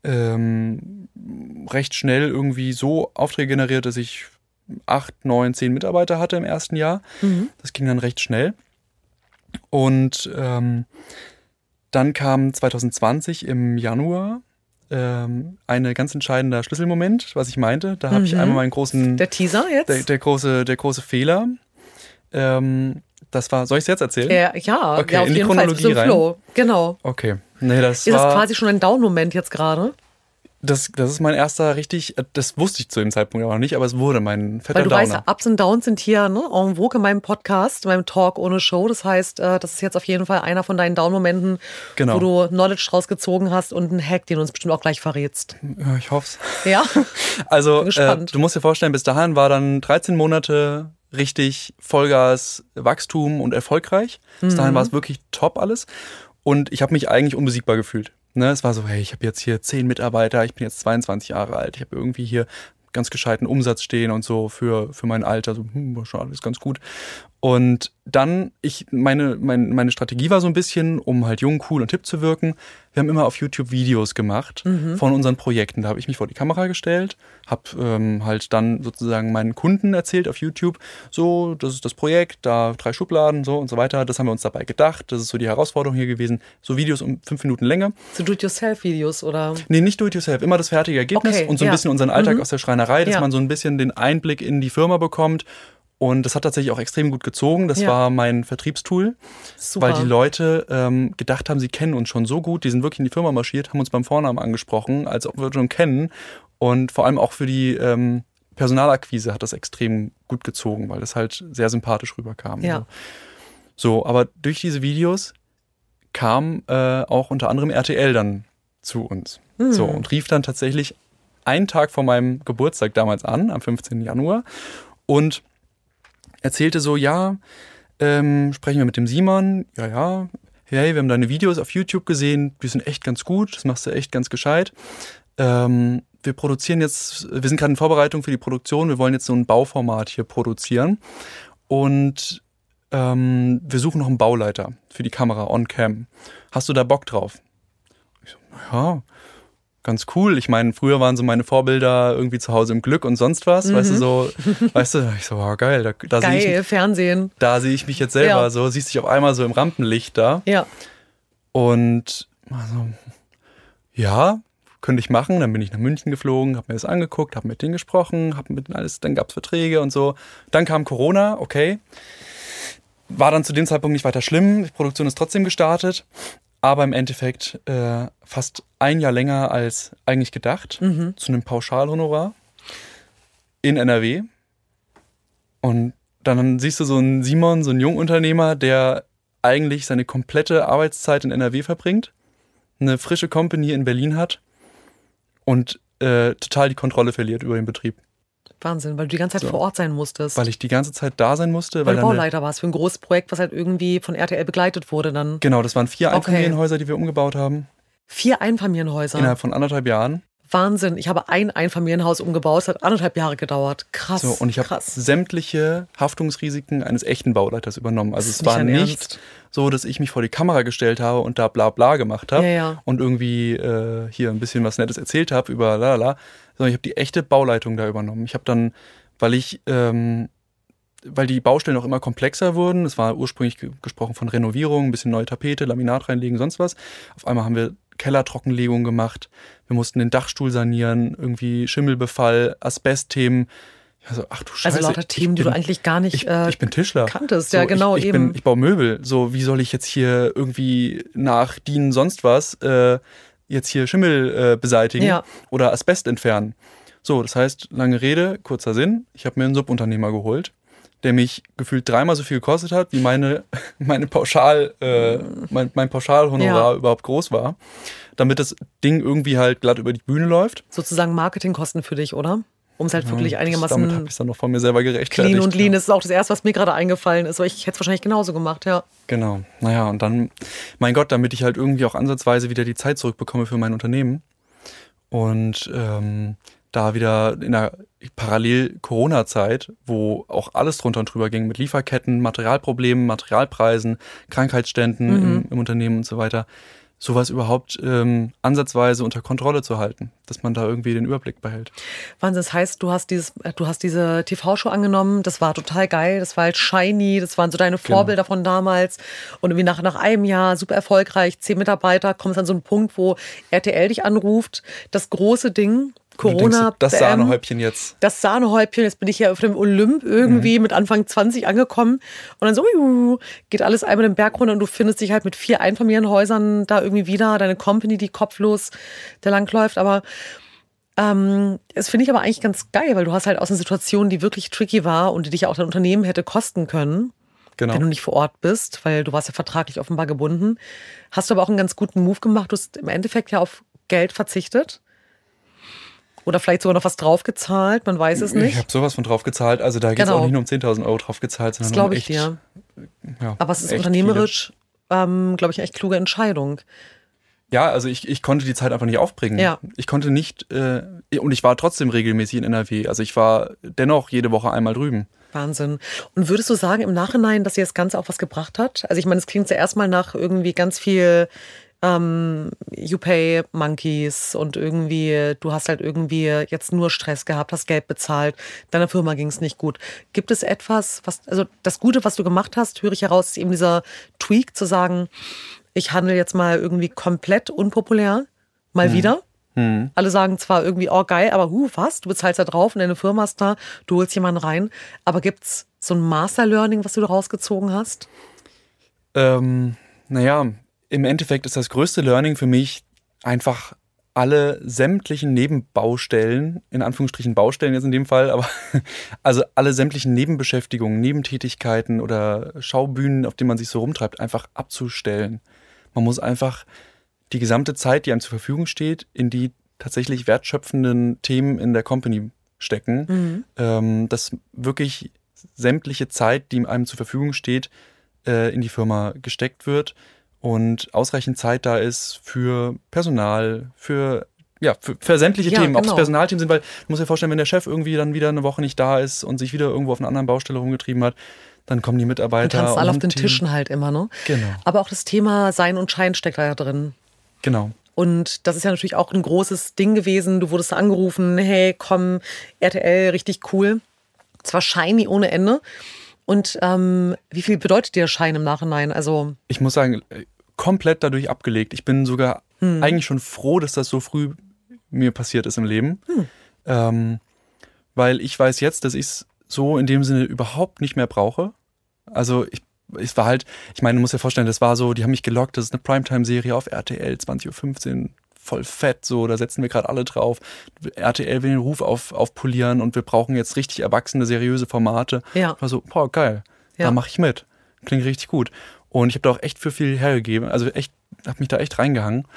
ähm, recht schnell irgendwie so Aufträge generiert, dass ich acht, neun, zehn Mitarbeiter hatte im ersten Jahr. Mhm. Das ging dann recht schnell. Und ähm, dann kam 2020 im Januar ähm, ein ganz entscheidender Schlüsselmoment, was ich meinte. Da habe mhm. ich einmal meinen großen. Der Teaser jetzt? Der, der große, der große Fehler. Ähm, das war, soll ich es jetzt erzählen? Ja, ja, okay, ja auf in die jeden Chronologie Fall. rein. Flow. Genau. Okay. Nee, das ist war, das quasi schon ein Down-Moment jetzt gerade? Das, das ist mein erster richtig, das wusste ich zu dem Zeitpunkt aber noch nicht, aber es wurde mein fetter Weil du Downer. weißt Ups und Downs sind hier ne, en vogue in meinem Podcast, in meinem Talk ohne Show. Das heißt, äh, das ist jetzt auf jeden Fall einer von deinen Down-Momenten, genau. wo du Knowledge rausgezogen hast und einen Hack, den du uns bestimmt auch gleich verrätst. Ja, ich hoffe es. Ja? also, äh, du musst dir vorstellen, bis dahin war dann 13 Monate richtig Vollgas Wachstum und erfolgreich. Bis dahin mhm. war es wirklich top alles. Und ich habe mich eigentlich unbesiegbar gefühlt. Ne, es war so, hey, ich habe jetzt hier zehn Mitarbeiter, ich bin jetzt 22 Jahre alt, ich habe irgendwie hier ganz gescheiten Umsatz stehen und so für, für mein Alter. So, hm, war schon alles ganz gut. Und dann, ich, meine, meine, meine Strategie war so ein bisschen, um halt jung, cool und hip zu wirken. Wir haben immer auf YouTube Videos gemacht mhm. von unseren Projekten. Da habe ich mich vor die Kamera gestellt, habe ähm, halt dann sozusagen meinen Kunden erzählt auf YouTube, so, das ist das Projekt, da drei Schubladen, so und so weiter. Das haben wir uns dabei gedacht. Das ist so die Herausforderung hier gewesen. So Videos um fünf Minuten Länge. So Do-it-yourself-Videos oder? Nee, nicht Do-it-yourself. Immer das fertige Ergebnis okay, und so ein ja. bisschen unseren Alltag Mhm. aus der Schreinerei, dass Ja. man so ein bisschen den Einblick in die Firma bekommt. Und das hat tatsächlich auch extrem gut gezogen. Das Ja. war mein Vertriebstool, Super. weil die Leute ähm, gedacht haben, sie kennen uns schon so gut. Die sind wirklich in die Firma marschiert, haben uns beim Vornamen angesprochen, als ob wir uns schon kennen. Und vor allem auch für die ähm, Personalakquise hat das extrem gut gezogen, weil das halt sehr sympathisch rüberkam. Ja. So, aber durch diese Videos kam äh, auch unter anderem RTL dann zu uns. Hm. So, und rief dann tatsächlich einen Tag vor meinem Geburtstag damals an, am 15. Januar, und erzählte so, ja, ähm, sprechen wir mit dem Simon, ja, ja, hey, wir haben deine Videos auf YouTube gesehen, die sind echt ganz gut, das machst du echt ganz gescheit. Ähm, wir produzieren jetzt, wir sind gerade in Vorbereitung für die Produktion, wir wollen jetzt so ein Bauformat hier produzieren. Und ähm, wir suchen noch einen Bauleiter für die Kamera on-cam. Hast du da Bock drauf? Ich so, ja, ganz cool. Ich meine, früher waren so meine Vorbilder irgendwie zu Hause im Glück und sonst was, weißt du, so, weißt du, ich so, wow, geil, da, da sehe ich, Geil, Fernsehen. da sehe ich mich jetzt selber Ja. so, siehst dich auf einmal so im Rampenlicht da. Ja. Und also, ja, könnte ich machen. Dann bin ich nach München geflogen, habe mir das angeguckt, habe mit denen gesprochen, habe mit denen alles, dann gab es Verträge und so. Dann kam Corona, okay. War dann zu dem Zeitpunkt nicht weiter schlimm. Die Produktion ist trotzdem gestartet. Aber im Endeffekt äh, fast ein Jahr länger als eigentlich gedacht. Mhm. Zu einem Pauschalhonorar in NRW. Und dann siehst du so einen Simon, so einen Jungunternehmer, der eigentlich seine komplette Arbeitszeit in NRW verbringt, eine frische Company in Berlin hat und äh, total die Kontrolle verliert über den Betrieb. Wahnsinn, weil du die ganze Zeit so. vor Ort sein musstest. Weil ich die ganze Zeit da sein musste. Weil, weil du Bauleiter warst für ein großes Projekt, was halt irgendwie von RTL begleitet wurde dann. Genau, das waren vier okay. Einfamilienhäuser, die wir umgebaut haben. Vier Einfamilienhäuser? Innerhalb von anderthalb Jahren. Wahnsinn. Ich habe ein Einfamilienhaus umgebaut. Es hat anderthalb Jahre gedauert. Krass. So, und ich habe sämtliche Haftungsrisiken eines echten Bauleiters übernommen. Also es war nicht Ernst. so, dass ich mich vor die Kamera gestellt habe und da bla bla gemacht habe ja, ja. und irgendwie äh, hier ein bisschen was Nettes erzählt habe über la la, sondern ich habe die echte Bauleitung da übernommen. Ich habe dann, weil ich ähm, weil die Baustellen auch immer komplexer wurden. Es war ursprünglich gesprochen von Renovierung, ein bisschen neue Tapete, Laminat reinlegen, sonst was. Auf einmal haben wir Kellertrockenlegung gemacht. Wir mussten den Dachstuhl sanieren, irgendwie Schimmelbefall, Asbestthemen. Also, ach du Scheiße. Also lauter Themen, bin, die du eigentlich gar nicht ich, ich bin Tischler. kanntest. So, ja, genau. Ich, ich, eben. Bin, ich baue Möbel. So, wie soll ich jetzt hier irgendwie nach DIN sonst was äh, jetzt hier Schimmel äh, beseitigen ja. oder Asbest entfernen? So, das heißt, lange Rede, kurzer Sinn. Ich habe mir einen Subunternehmer geholt der mich gefühlt dreimal so viel gekostet hat, wie meine, meine Pauschal, äh, mein, mein Pauschalhonorar ja. überhaupt groß war, damit das Ding irgendwie halt glatt über die Bühne läuft. Sozusagen Marketingkosten für dich, oder? Um es halt wirklich ja, einigermaßen. Damit habe ich es dann noch von mir selber gerechtfertigt. Clean und lean ja. ist auch das erste, was mir gerade eingefallen ist. Aber ich hätte es wahrscheinlich genauso gemacht, ja. Genau. Naja, und dann, mein Gott, damit ich halt irgendwie auch ansatzweise wieder die Zeit zurückbekomme für mein Unternehmen. Und ähm, da wieder in der Parallel-Corona-Zeit, wo auch alles drunter und drüber ging mit Lieferketten, Materialproblemen, Materialpreisen, Krankheitsständen mhm. im, im, Unternehmen und so weiter, sowas überhaupt ähm, ansatzweise unter Kontrolle zu halten, dass man da irgendwie den Überblick behält. Wahnsinn, das heißt, du hast dieses, du hast diese TV-Show angenommen, das war total geil, das war halt shiny, das waren so deine genau. Vorbilder genau. von damals und irgendwie nach, nach einem Jahr super erfolgreich, zehn Mitarbeiter, kommst an so einen Punkt, wo RTL dich anruft, das große Ding, Corona. Denkst, das Sahnehäubchen jetzt. Das Sahnehäubchen, jetzt bin ich ja auf dem Olymp irgendwie mhm. mit Anfang 20 angekommen. Und dann so, uh, geht alles einmal den Berg runter und du findest dich halt mit vier Einfamilienhäusern da irgendwie wieder, deine Company, die kopflos da langläuft. Aber ähm, das finde ich aber eigentlich ganz geil, weil du hast halt aus einer Situation, die wirklich tricky war und die dich ja auch dein Unternehmen hätte kosten können. Genau. Wenn du nicht vor Ort bist, weil du warst ja vertraglich offenbar gebunden. Hast du aber auch einen ganz guten Move gemacht. Du hast im Endeffekt ja auf Geld verzichtet oder vielleicht sogar noch was draufgezahlt, man weiß es nicht. Ich habe sowas von draufgezahlt. Also da geht es genau. auch nicht nur um 10.000 Euro draufgezahlt, sondern das glaube um ich dir. Ja, Aber es ist unternehmerisch, ähm, glaube ich, eine echt kluge Entscheidung. Ja, also ich, ich konnte die Zeit einfach nicht aufbringen. Ja. Ich konnte nicht, äh, und ich war trotzdem regelmäßig in NRW. Also ich war dennoch jede Woche einmal drüben. Wahnsinn. Und würdest du sagen im Nachhinein, dass dir das Ganze auch was gebracht hat? Also ich meine, es klingt zuerst mal nach irgendwie ganz viel ähm, You Pay Monkeys und irgendwie, du hast halt irgendwie jetzt nur Stress gehabt, hast Geld bezahlt, deiner Firma ging es nicht gut. Gibt es etwas, was, also das Gute, was du gemacht hast, höre ich heraus, ist eben dieser Tweak zu sagen, ich handle jetzt mal irgendwie komplett unpopulär, mal hm. wieder. Hm. Alle sagen zwar irgendwie, oh geil, aber hu, was? Du bezahlst da drauf und deine Firma ist da, du holst jemanden rein. Aber gibt es so ein Master-Learning, was du da rausgezogen hast? Ähm, naja, im Endeffekt ist das größte Learning für mich einfach alle sämtlichen Nebenbaustellen, in Anführungsstrichen Baustellen jetzt in dem Fall, aber also alle sämtlichen Nebenbeschäftigungen, Nebentätigkeiten oder Schaubühnen, auf denen man sich so rumtreibt, einfach abzustellen. Man muss einfach die gesamte Zeit, die einem zur Verfügung steht, in die tatsächlich wertschöpfenden Themen in der Company stecken, mhm. ähm, dass wirklich sämtliche Zeit, die einem zur Verfügung steht, äh, in die Firma gesteckt wird und ausreichend Zeit da ist für Personal, für ja, für, für sämtliche ja, Themen, ob es genau. Personalthemen sind, weil du musst dir vorstellen, wenn der Chef irgendwie dann wieder eine Woche nicht da ist und sich wieder irgendwo auf einer anderen Baustelle rumgetrieben hat, dann kommen die Mitarbeiter. Du kannst alle auf den Tischen halt immer, ne? Genau. Aber auch das Thema Sein und Schein steckt da ja drin. Genau. Und das ist ja natürlich auch ein großes Ding gewesen. Du wurdest angerufen, hey, komm, RTL, richtig cool. Zwar shiny ohne Ende. Und ähm, wie viel bedeutet dir Schein im Nachhinein? Also ich muss sagen, komplett dadurch abgelegt. Ich bin sogar hm. eigentlich schon froh, dass das so früh mir passiert ist im Leben. Hm. Ähm, weil ich weiß jetzt, dass ich es so in dem Sinne überhaupt nicht mehr brauche. Also ich, es war halt, ich meine, du musst dir vorstellen, das war so, die haben mich gelockt, das ist eine Primetime-Serie auf RTL, 20.15 Uhr, voll fett, so, da setzen wir gerade alle drauf. RTL will den Ruf auf, aufpolieren und wir brauchen jetzt richtig erwachsene, seriöse Formate. Ja. War so, boah, geil, ja. da mache ich mit. Klingt richtig gut. Und ich habe da auch echt für viel hergegeben. Also echt, habe mich da echt reingehangen.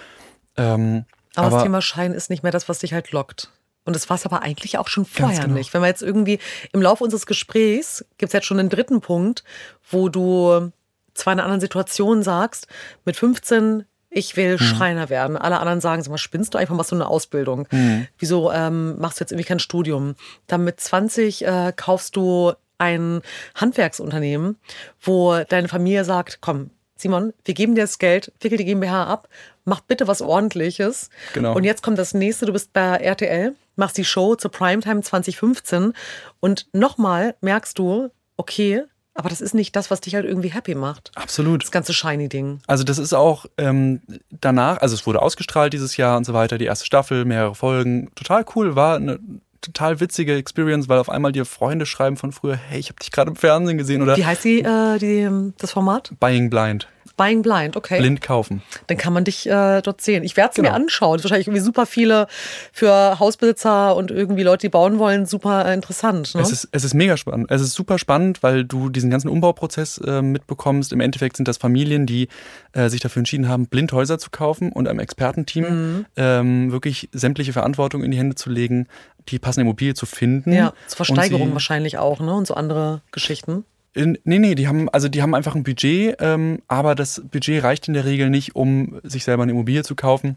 Ähm, aber, aber, das Thema Schein ist nicht mehr das, was dich halt lockt. Und das war es aber eigentlich auch schon vorher genau. nicht. Wenn wir jetzt irgendwie im Laufe unseres Gesprächs gibt es jetzt schon einen dritten Punkt, wo du zwar in einer anderen Situation sagst, mit 15 ich will mhm. Schreiner werden. Alle anderen sagen, sag mal, spinnst du einfach, machst du eine Ausbildung? Mhm. Wieso ähm, machst du jetzt irgendwie kein Studium? Dann mit 20 äh, kaufst du ein Handwerksunternehmen, wo deine Familie sagt, komm, Simon, wir geben dir das Geld, wickel die GmbH ab, mach bitte was ordentliches. Genau. Und jetzt kommt das nächste, du bist bei RTL, machst die Show zur Primetime 2015 und nochmal merkst du, okay, aber das ist nicht das, was dich halt irgendwie happy macht. Absolut. Das ganze Shiny-Ding. Also das ist auch ähm, danach, also es wurde ausgestrahlt dieses Jahr und so weiter, die erste Staffel, mehrere Folgen. Total cool, war eine total witzige Experience, weil auf einmal dir Freunde schreiben von früher, hey, ich habe dich gerade im Fernsehen gesehen oder. Wie heißt die, äh, die, das Format? Buying Blind. Buying Blind, okay. Blind kaufen. Dann kann man dich äh, dort sehen. Ich werde es genau. mir anschauen. Das ist wahrscheinlich irgendwie super viele für Hausbesitzer und irgendwie Leute, die bauen wollen, super äh, interessant. Ne? Es, ist, es ist mega spannend. Es ist super spannend, weil du diesen ganzen Umbauprozess äh, mitbekommst. Im Endeffekt sind das Familien, die äh, sich dafür entschieden haben, Blindhäuser zu kaufen und einem Expertenteam mhm. ähm, wirklich sämtliche Verantwortung in die Hände zu legen, die passende Immobilie zu finden. Ja, zur Versteigerung wahrscheinlich auch, ne? Und so andere Geschichten. In, nee, nee, die haben, also die haben einfach ein Budget, ähm, aber das Budget reicht in der Regel nicht, um sich selber eine Immobilie zu kaufen,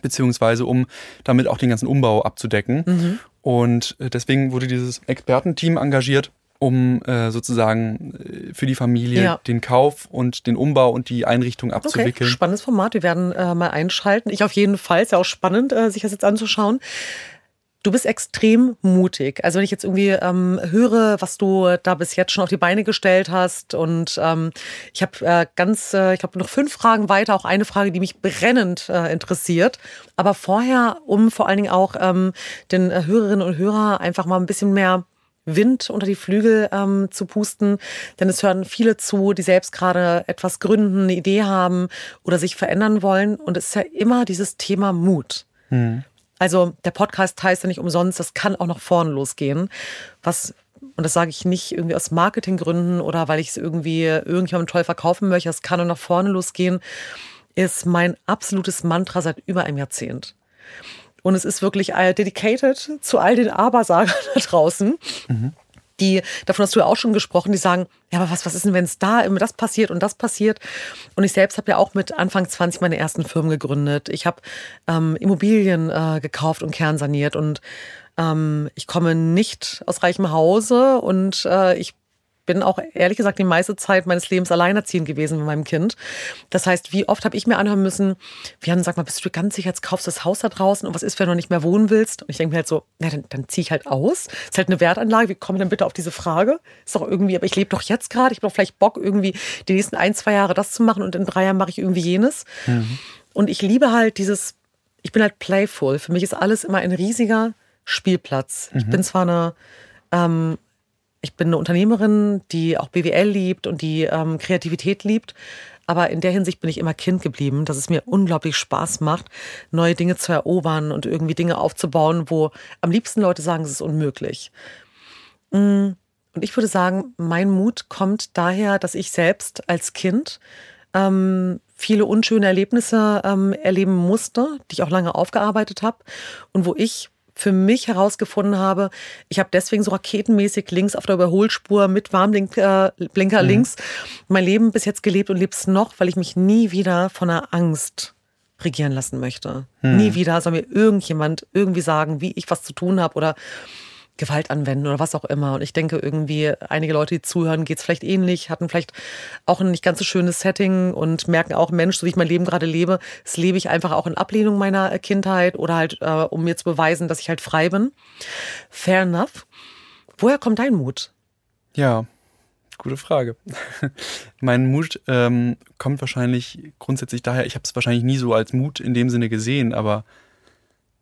beziehungsweise um damit auch den ganzen Umbau abzudecken. Mhm. Und äh, deswegen wurde dieses Expertenteam engagiert, um äh, sozusagen äh, für die Familie ja. den Kauf und den Umbau und die Einrichtung abzuwickeln. Okay, spannendes Format. Wir werden äh, mal einschalten. Ich auf jeden Fall. Ist ja auch spannend, äh, sich das jetzt anzuschauen. Du bist extrem mutig. Also wenn ich jetzt irgendwie ähm, höre, was du da bis jetzt schon auf die Beine gestellt hast und ähm, ich habe äh, ganz, äh, ich glaube noch fünf Fragen weiter, auch eine Frage, die mich brennend äh, interessiert. Aber vorher, um vor allen Dingen auch ähm, den äh, Hörerinnen und Hörer einfach mal ein bisschen mehr Wind unter die Flügel ähm, zu pusten, denn es hören viele zu, die selbst gerade etwas gründen, eine Idee haben oder sich verändern wollen. Und es ist ja immer dieses Thema Mut. Hm. Also der Podcast heißt ja nicht umsonst, das kann auch noch vorne losgehen. Was und das sage ich nicht irgendwie aus Marketinggründen oder weil ich es irgendwie irgendjemandem toll verkaufen möchte, das kann auch nach vorne losgehen, ist mein absolutes Mantra seit über einem Jahrzehnt. Und es ist wirklich dedicated zu all den Abersagern da draußen. Mhm die, davon hast du ja auch schon gesprochen, die sagen, ja, aber was, was ist denn, wenn es da immer das passiert und das passiert? Und ich selbst habe ja auch mit Anfang 20 meine ersten Firmen gegründet. Ich habe ähm, Immobilien äh, gekauft und kernsaniert und ähm, ich komme nicht aus reichem Hause und äh, ich bin auch ehrlich gesagt die meiste Zeit meines Lebens alleinerziehend gewesen mit meinem Kind. Das heißt, wie oft habe ich mir anhören müssen, Jan, sag mal, bist du ganz sicher, jetzt kaufst du das Haus da draußen und was ist, wenn du nicht mehr wohnen willst? Und ich denke mir halt so, na, dann, dann ziehe ich halt aus. Ist halt eine Wertanlage, wie komme ich denn bitte auf diese Frage? Ist doch irgendwie, aber ich lebe doch jetzt gerade, ich habe doch vielleicht Bock, irgendwie die nächsten ein, zwei Jahre das zu machen und in drei Jahren mache ich irgendwie jenes. Mhm. Und ich liebe halt dieses, ich bin halt playful. Für mich ist alles immer ein riesiger Spielplatz. Mhm. Ich bin zwar eine ähm, ich bin eine Unternehmerin, die auch BWL liebt und die ähm, Kreativität liebt. Aber in der Hinsicht bin ich immer Kind geblieben, dass es mir unglaublich Spaß macht, neue Dinge zu erobern und irgendwie Dinge aufzubauen, wo am liebsten Leute sagen, es ist unmöglich. Mm, und ich würde sagen, mein Mut kommt daher, dass ich selbst als Kind ähm, viele unschöne Erlebnisse ähm, erleben musste, die ich auch lange aufgearbeitet habe und wo ich für mich herausgefunden habe, ich habe deswegen so raketenmäßig links auf der Überholspur mit Warnblinker äh, Blinker mhm. links mein Leben bis jetzt gelebt und lebe es noch, weil ich mich nie wieder von einer Angst regieren lassen möchte. Mhm. Nie wieder soll mir irgendjemand irgendwie sagen, wie ich was zu tun habe oder Gewalt anwenden oder was auch immer. Und ich denke irgendwie, einige Leute, die zuhören, geht es vielleicht ähnlich, hatten vielleicht auch ein nicht ganz so schönes Setting und merken auch, Mensch, so wie ich mein Leben gerade lebe, das lebe ich einfach auch in Ablehnung meiner Kindheit oder halt, äh, um mir zu beweisen, dass ich halt frei bin. Fair enough. Woher kommt dein Mut? Ja, gute Frage. mein Mut ähm, kommt wahrscheinlich grundsätzlich daher, ich habe es wahrscheinlich nie so als Mut in dem Sinne gesehen, aber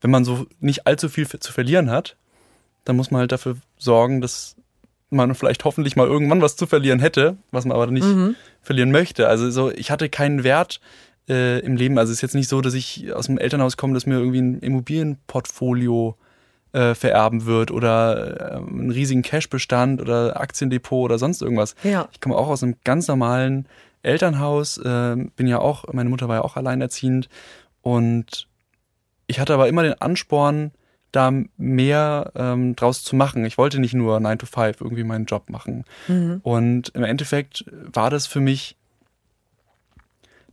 wenn man so nicht allzu viel zu verlieren hat, dann muss man halt dafür sorgen, dass man vielleicht hoffentlich mal irgendwann was zu verlieren hätte, was man aber nicht mhm. verlieren möchte. Also so, ich hatte keinen Wert äh, im Leben. Also es ist jetzt nicht so, dass ich aus dem Elternhaus komme, dass mir irgendwie ein Immobilienportfolio äh, vererben wird oder äh, einen riesigen Cashbestand oder Aktiendepot oder sonst irgendwas. Ja. Ich komme auch aus einem ganz normalen Elternhaus, äh, bin ja auch, meine Mutter war ja auch alleinerziehend und ich hatte aber immer den Ansporn, da mehr ähm, draus zu machen. Ich wollte nicht nur 9 to 5 irgendwie meinen Job machen. Mhm. Und im Endeffekt war das für mich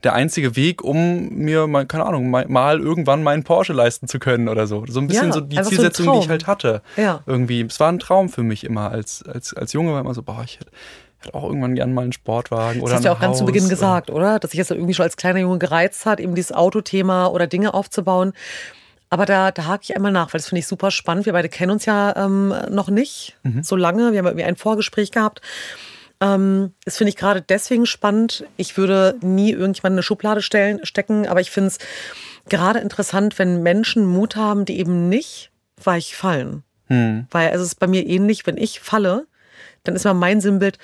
der einzige Weg, um mir, mal, keine Ahnung, mal, irgendwann meinen Porsche leisten zu können oder so. So ein bisschen ja, so die Zielsetzung, so die ich halt hatte. Ja. Irgendwie. Es war ein Traum für mich immer. Als, als, als Junge war immer so, boah, ich hätte hätte auch irgendwann gern mal einen Sportwagen oder Das hast du ja auch ganz Haus zu Beginn gesagt, oder? Dass sich das irgendwie schon als kleiner Junge gereizt hat, eben dieses Autothema oder Dinge aufzubauen. Aber da, da hake ich einmal nach, weil das finde ich super spannend. Wir beide kennen uns ja ähm, noch nicht mhm. so lange. Wir haben irgendwie ein Vorgespräch gehabt. Ähm, das finde ich gerade deswegen spannend. Ich würde nie irgendjemanden in eine Schublade stellen, stecken, aber ich finde es gerade interessant, wenn Menschen Mut haben, die eben nicht weich fallen. Mhm. Weil es ist bei mir ähnlich, wenn ich falle, dann ist mal mein Sinnbild,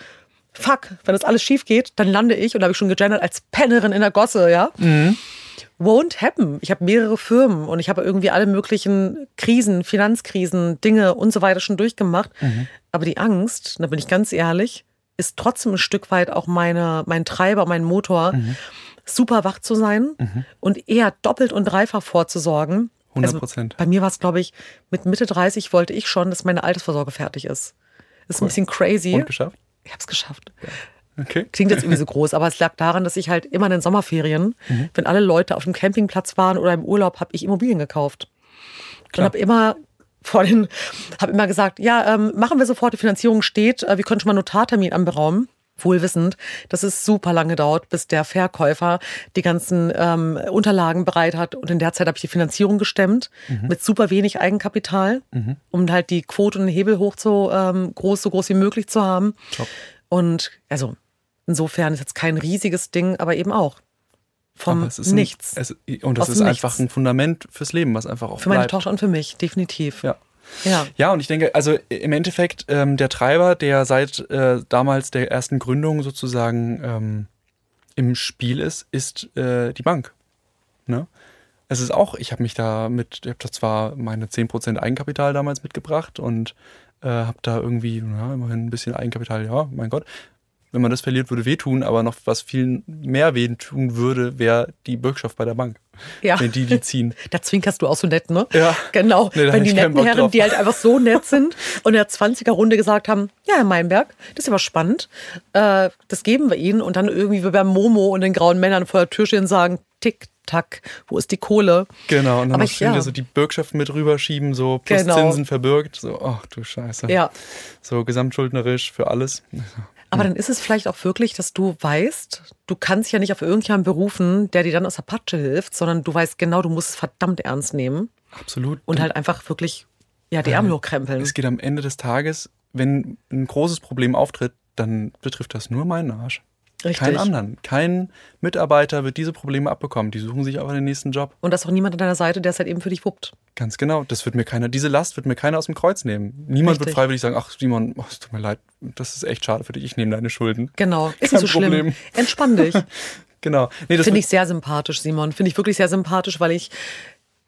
fuck, wenn das alles schief geht, dann lande ich, und habe ich schon gegendert, als Pennerin in der Gosse, ja. Mhm won't happen. Ich habe mehrere Firmen und ich habe irgendwie alle möglichen Krisen, Finanzkrisen, Dinge und so weiter schon durchgemacht. Mhm. Aber die Angst, da bin ich ganz ehrlich, ist trotzdem ein Stück weit auch meine, mein Treiber, mein Motor, mhm. super wach zu sein mhm. und eher doppelt und dreifach vorzusorgen. 100 Prozent. Also bei mir war es, glaube ich, mit Mitte 30 wollte ich schon, dass meine Altersvorsorge fertig ist. Das ist cool. ein bisschen crazy. Und geschafft? Ich habe es geschafft. Ja. Okay. Klingt jetzt irgendwie so groß, aber es lag daran, dass ich halt immer in den Sommerferien, mhm. wenn alle Leute auf dem Campingplatz waren oder im Urlaub, habe ich Immobilien gekauft. Klar. Und habe immer vor den, habe immer gesagt, ja, ähm, machen wir sofort, die Finanzierung steht, äh, wir können schon mal einen Notartermin anberaumen. Wohlwissend, dass es super lange dauert, bis der Verkäufer die ganzen ähm, Unterlagen bereit hat. Und in der Zeit habe ich die Finanzierung gestemmt mhm. mit super wenig Eigenkapital, mhm. um halt die Quote und den Hebel hoch zu ähm, groß, so groß wie möglich zu haben. Top. Und also Insofern ist jetzt kein riesiges Ding, aber eben auch vom Nichts. Ein, es, und das ist Nichts. einfach ein Fundament fürs Leben, was einfach auch Für meine Tochter und für mich, definitiv. Ja. Ja. ja, und ich denke, also im Endeffekt, ähm, der Treiber, der seit äh, damals der ersten Gründung sozusagen ähm, im Spiel ist, ist äh, die Bank. Ne? Es ist auch, ich habe mich da mit, ich habe da zwar meine 10% Eigenkapital damals mitgebracht und äh, habe da irgendwie, ja, immerhin ein bisschen Eigenkapital, ja, mein Gott, wenn man das verliert, würde wehtun, aber noch was viel mehr wehtun würde, wäre die Bürgschaft bei der Bank. Ja. Wenn die die ziehen. da zwinkerst du auch so nett, ne? Ja. Genau. Nee, wenn die netten Herren, die halt einfach so nett sind und in der 20er-Runde gesagt haben, ja, Herr Meinberg, das ist aber spannend, äh, das geben wir Ihnen und dann irgendwie wie beim Momo und den grauen Männern vor der Tür stehen und sagen, tick, tack, wo ist die Kohle? Genau, und dann aber noch ich, ja. so die Bürgschaft mit rüberschieben, so plus genau. Zinsen verbürgt, so, ach du Scheiße. Ja. So gesamtschuldnerisch für alles. Aber dann ist es vielleicht auch wirklich, dass du weißt, du kannst ja nicht auf irgendjemanden berufen, der dir dann aus der Patsche hilft, sondern du weißt genau, du musst es verdammt ernst nehmen. Absolut. Und halt einfach wirklich ja, die Ärmel hochkrempeln. Es geht am Ende des Tages, wenn ein großes Problem auftritt, dann betrifft das nur meinen Arsch. Richtig. Keinen anderen. Kein Mitarbeiter wird diese Probleme abbekommen. Die suchen sich aber den nächsten Job. Und da ist auch niemand an deiner Seite, der es halt eben für dich wuppt. Ganz genau. Das wird mir keiner, diese Last wird mir keiner aus dem Kreuz nehmen. Niemand Richtig. wird freiwillig sagen, ach Simon, oh, es tut mir leid, das ist echt schade für dich, ich nehme deine Schulden. Genau, ist nicht so Problem. schlimm. Entspann dich. genau. Nee, Finde ich sehr sympathisch, Simon. Finde ich wirklich sehr sympathisch, weil ich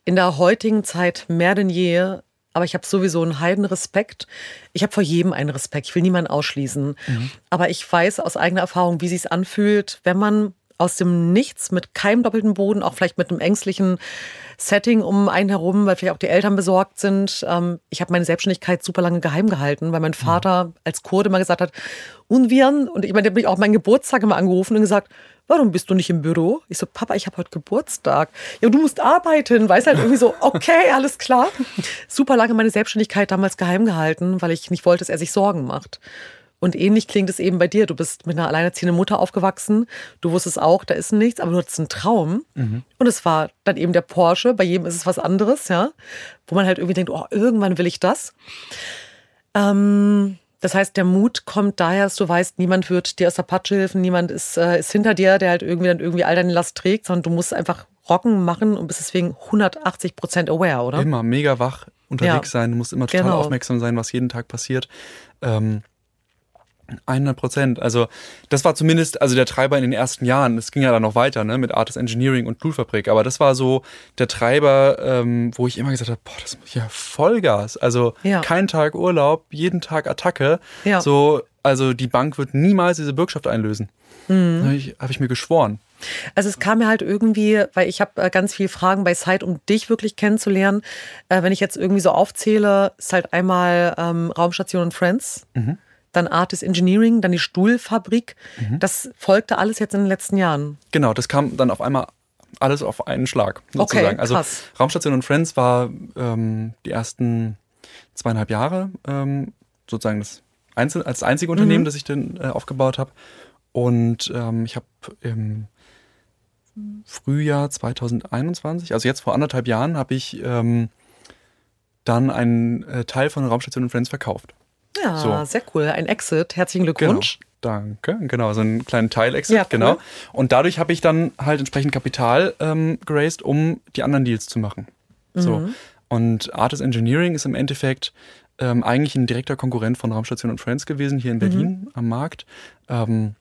in der heutigen Zeit mehr denn je aber ich habe sowieso einen Heidenrespekt. Ich habe vor jedem einen Respekt. Ich will niemanden ausschließen. Mhm. Aber ich weiß aus eigener Erfahrung, wie sich anfühlt, wenn man aus dem Nichts mit keinem doppelten Boden, auch vielleicht mit einem ängstlichen Setting um einen herum, weil vielleicht auch die Eltern besorgt sind. Ähm, ich habe meine Selbstständigkeit super lange geheim gehalten, weil mein. Vater als Kurde mal gesagt hat, Unviren, und ich meine, der hat mich auch meinen Geburtstag immer angerufen und gesagt, warum bist du nicht im Büro? Ich so, Papa, ich habe heute Geburtstag. Ja, du musst arbeiten. Weiß halt irgendwie so, okay, alles klar. Super lange meine Selbstständigkeit damals geheim gehalten, weil ich nicht wollte, dass er sich Sorgen macht. Und ähnlich klingt es eben bei dir. Du bist mit einer alleinerziehenden Mutter aufgewachsen. Du wusstest auch, da ist nichts, aber du hattest einen Traum. Mhm. Und es war dann eben der Porsche. Bei jedem ist es was anderes, ja. Wo man halt irgendwie denkt, oh, irgendwann will ich das. Ähm, das heißt, der Mut kommt daher, dass du weißt, niemand wird dir aus der Patsche helfen, niemand ist, äh, ist hinter dir, der halt irgendwie dann irgendwie all deine Last trägt, sondern du musst einfach rocken machen und bist deswegen 180 Prozent aware, oder? Immer mega wach unterwegs ja. sein, du musst immer total genau. aufmerksam sein, was jeden Tag passiert. Ähm, 100 Prozent. Also das war zumindest also der Treiber in den ersten Jahren. Es ging ja dann noch weiter ne, mit Artist Engineering und Toolfabrik. Aber das war so der Treiber, ähm, wo ich immer gesagt habe, boah, das ist ja Vollgas. Also ja. kein Tag Urlaub, jeden Tag Attacke. Ja. So, also die Bank wird niemals diese Bürgschaft einlösen. Mhm. Habe ich, hab ich mir geschworen. Also es kam mir halt irgendwie, weil ich habe äh, ganz viele Fragen bei Site, um dich wirklich kennenzulernen. Äh, wenn ich jetzt irgendwie so aufzähle, ist halt einmal ähm, Raumstation und Friends, mhm. Dann Artist Engineering, dann die Stuhlfabrik. Mhm. Das folgte alles jetzt in den letzten Jahren. Genau, das kam dann auf einmal alles auf einen Schlag sozusagen. Okay, also Raumstation und Friends war ähm, die ersten zweieinhalb Jahre ähm, sozusagen das Einzel als einzige Unternehmen, mhm. das ich dann äh, aufgebaut habe. Und ähm, ich habe im Frühjahr 2021, also jetzt vor anderthalb Jahren, habe ich ähm, dann einen äh, Teil von Raumstation und Friends verkauft. Ja, so. sehr cool. Ein Exit. Herzlichen Glückwunsch. Genau. Danke, genau, so einen kleinen Teil-Exit, ja, cool. genau. Und dadurch habe ich dann halt entsprechend Kapital ähm, geraced, um die anderen Deals zu machen. Mhm. So. Und Artist Engineering ist im Endeffekt ähm, eigentlich ein direkter Konkurrent von Raumstation und Friends gewesen, hier in Berlin mhm. am Markt. Ähm,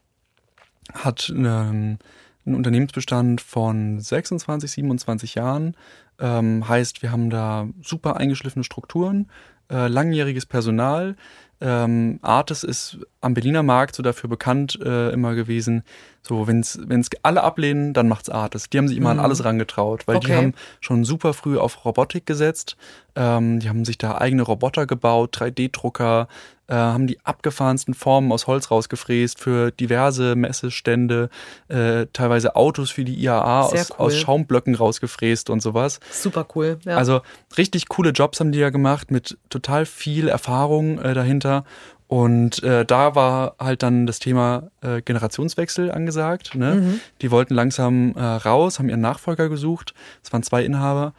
hat einen, einen, Unternehmensbestand von 26, 27 Jahren. Ähm, heißt, wir haben da super eingeschliffene Strukturen, äh, langjähriges Personal, ähm, Artis ist am Berliner Markt so dafür bekannt äh, immer gewesen, so wenn es alle ablehnen, dann macht's Artis. Die haben sich immer mhm. an alles rangetraut, weil okay. die haben schon super früh auf Robotik gesetzt. Ähm, die haben sich da eigene Roboter gebaut, 3D-Drucker, äh, haben die abgefahrensten Formen aus Holz rausgefräst für diverse Messestände, äh, teilweise Autos für die IAA aus, cool. aus, Schaumblöcken rausgefräst und sowas. Super cool. Ja. Also richtig coole Jobs haben die ja gemacht mit total viel Erfahrung äh, dahinter. Und äh, da war halt dann das Thema äh, Generationswechsel angesagt. Ne? Mhm. Die wollten langsam äh, raus, haben ihren Nachfolger gesucht. Es waren zwei Inhaber.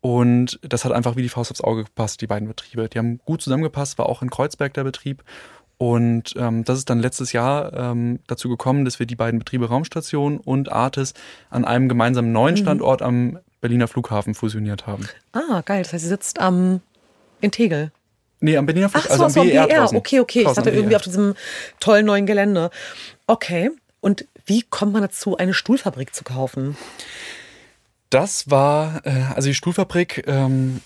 Und das hat einfach wie die Faust aufs Auge gepasst, die beiden Betriebe. Die haben gut zusammengepasst, war auch in Kreuzberg der Betrieb. Und ähm, das ist dann letztes Jahr ähm, dazu gekommen, dass wir die beiden Betriebe Raumstation und Artis an einem gemeinsamen neuen mhm. Standort am Berliner Flughafen fusioniert haben. Ah, geil. Das heißt, sie sitzt am in Tegel. Nee, am Berliner Flughafen. Ach so, also am. BR. Draußen. Okay, okay. Draußen ich hatte irgendwie auf diesem tollen neuen Gelände. Okay. Und wie kommt man dazu, eine Stuhlfabrik zu kaufen? Das war, äh, also die Stuhlfabrik, ähm,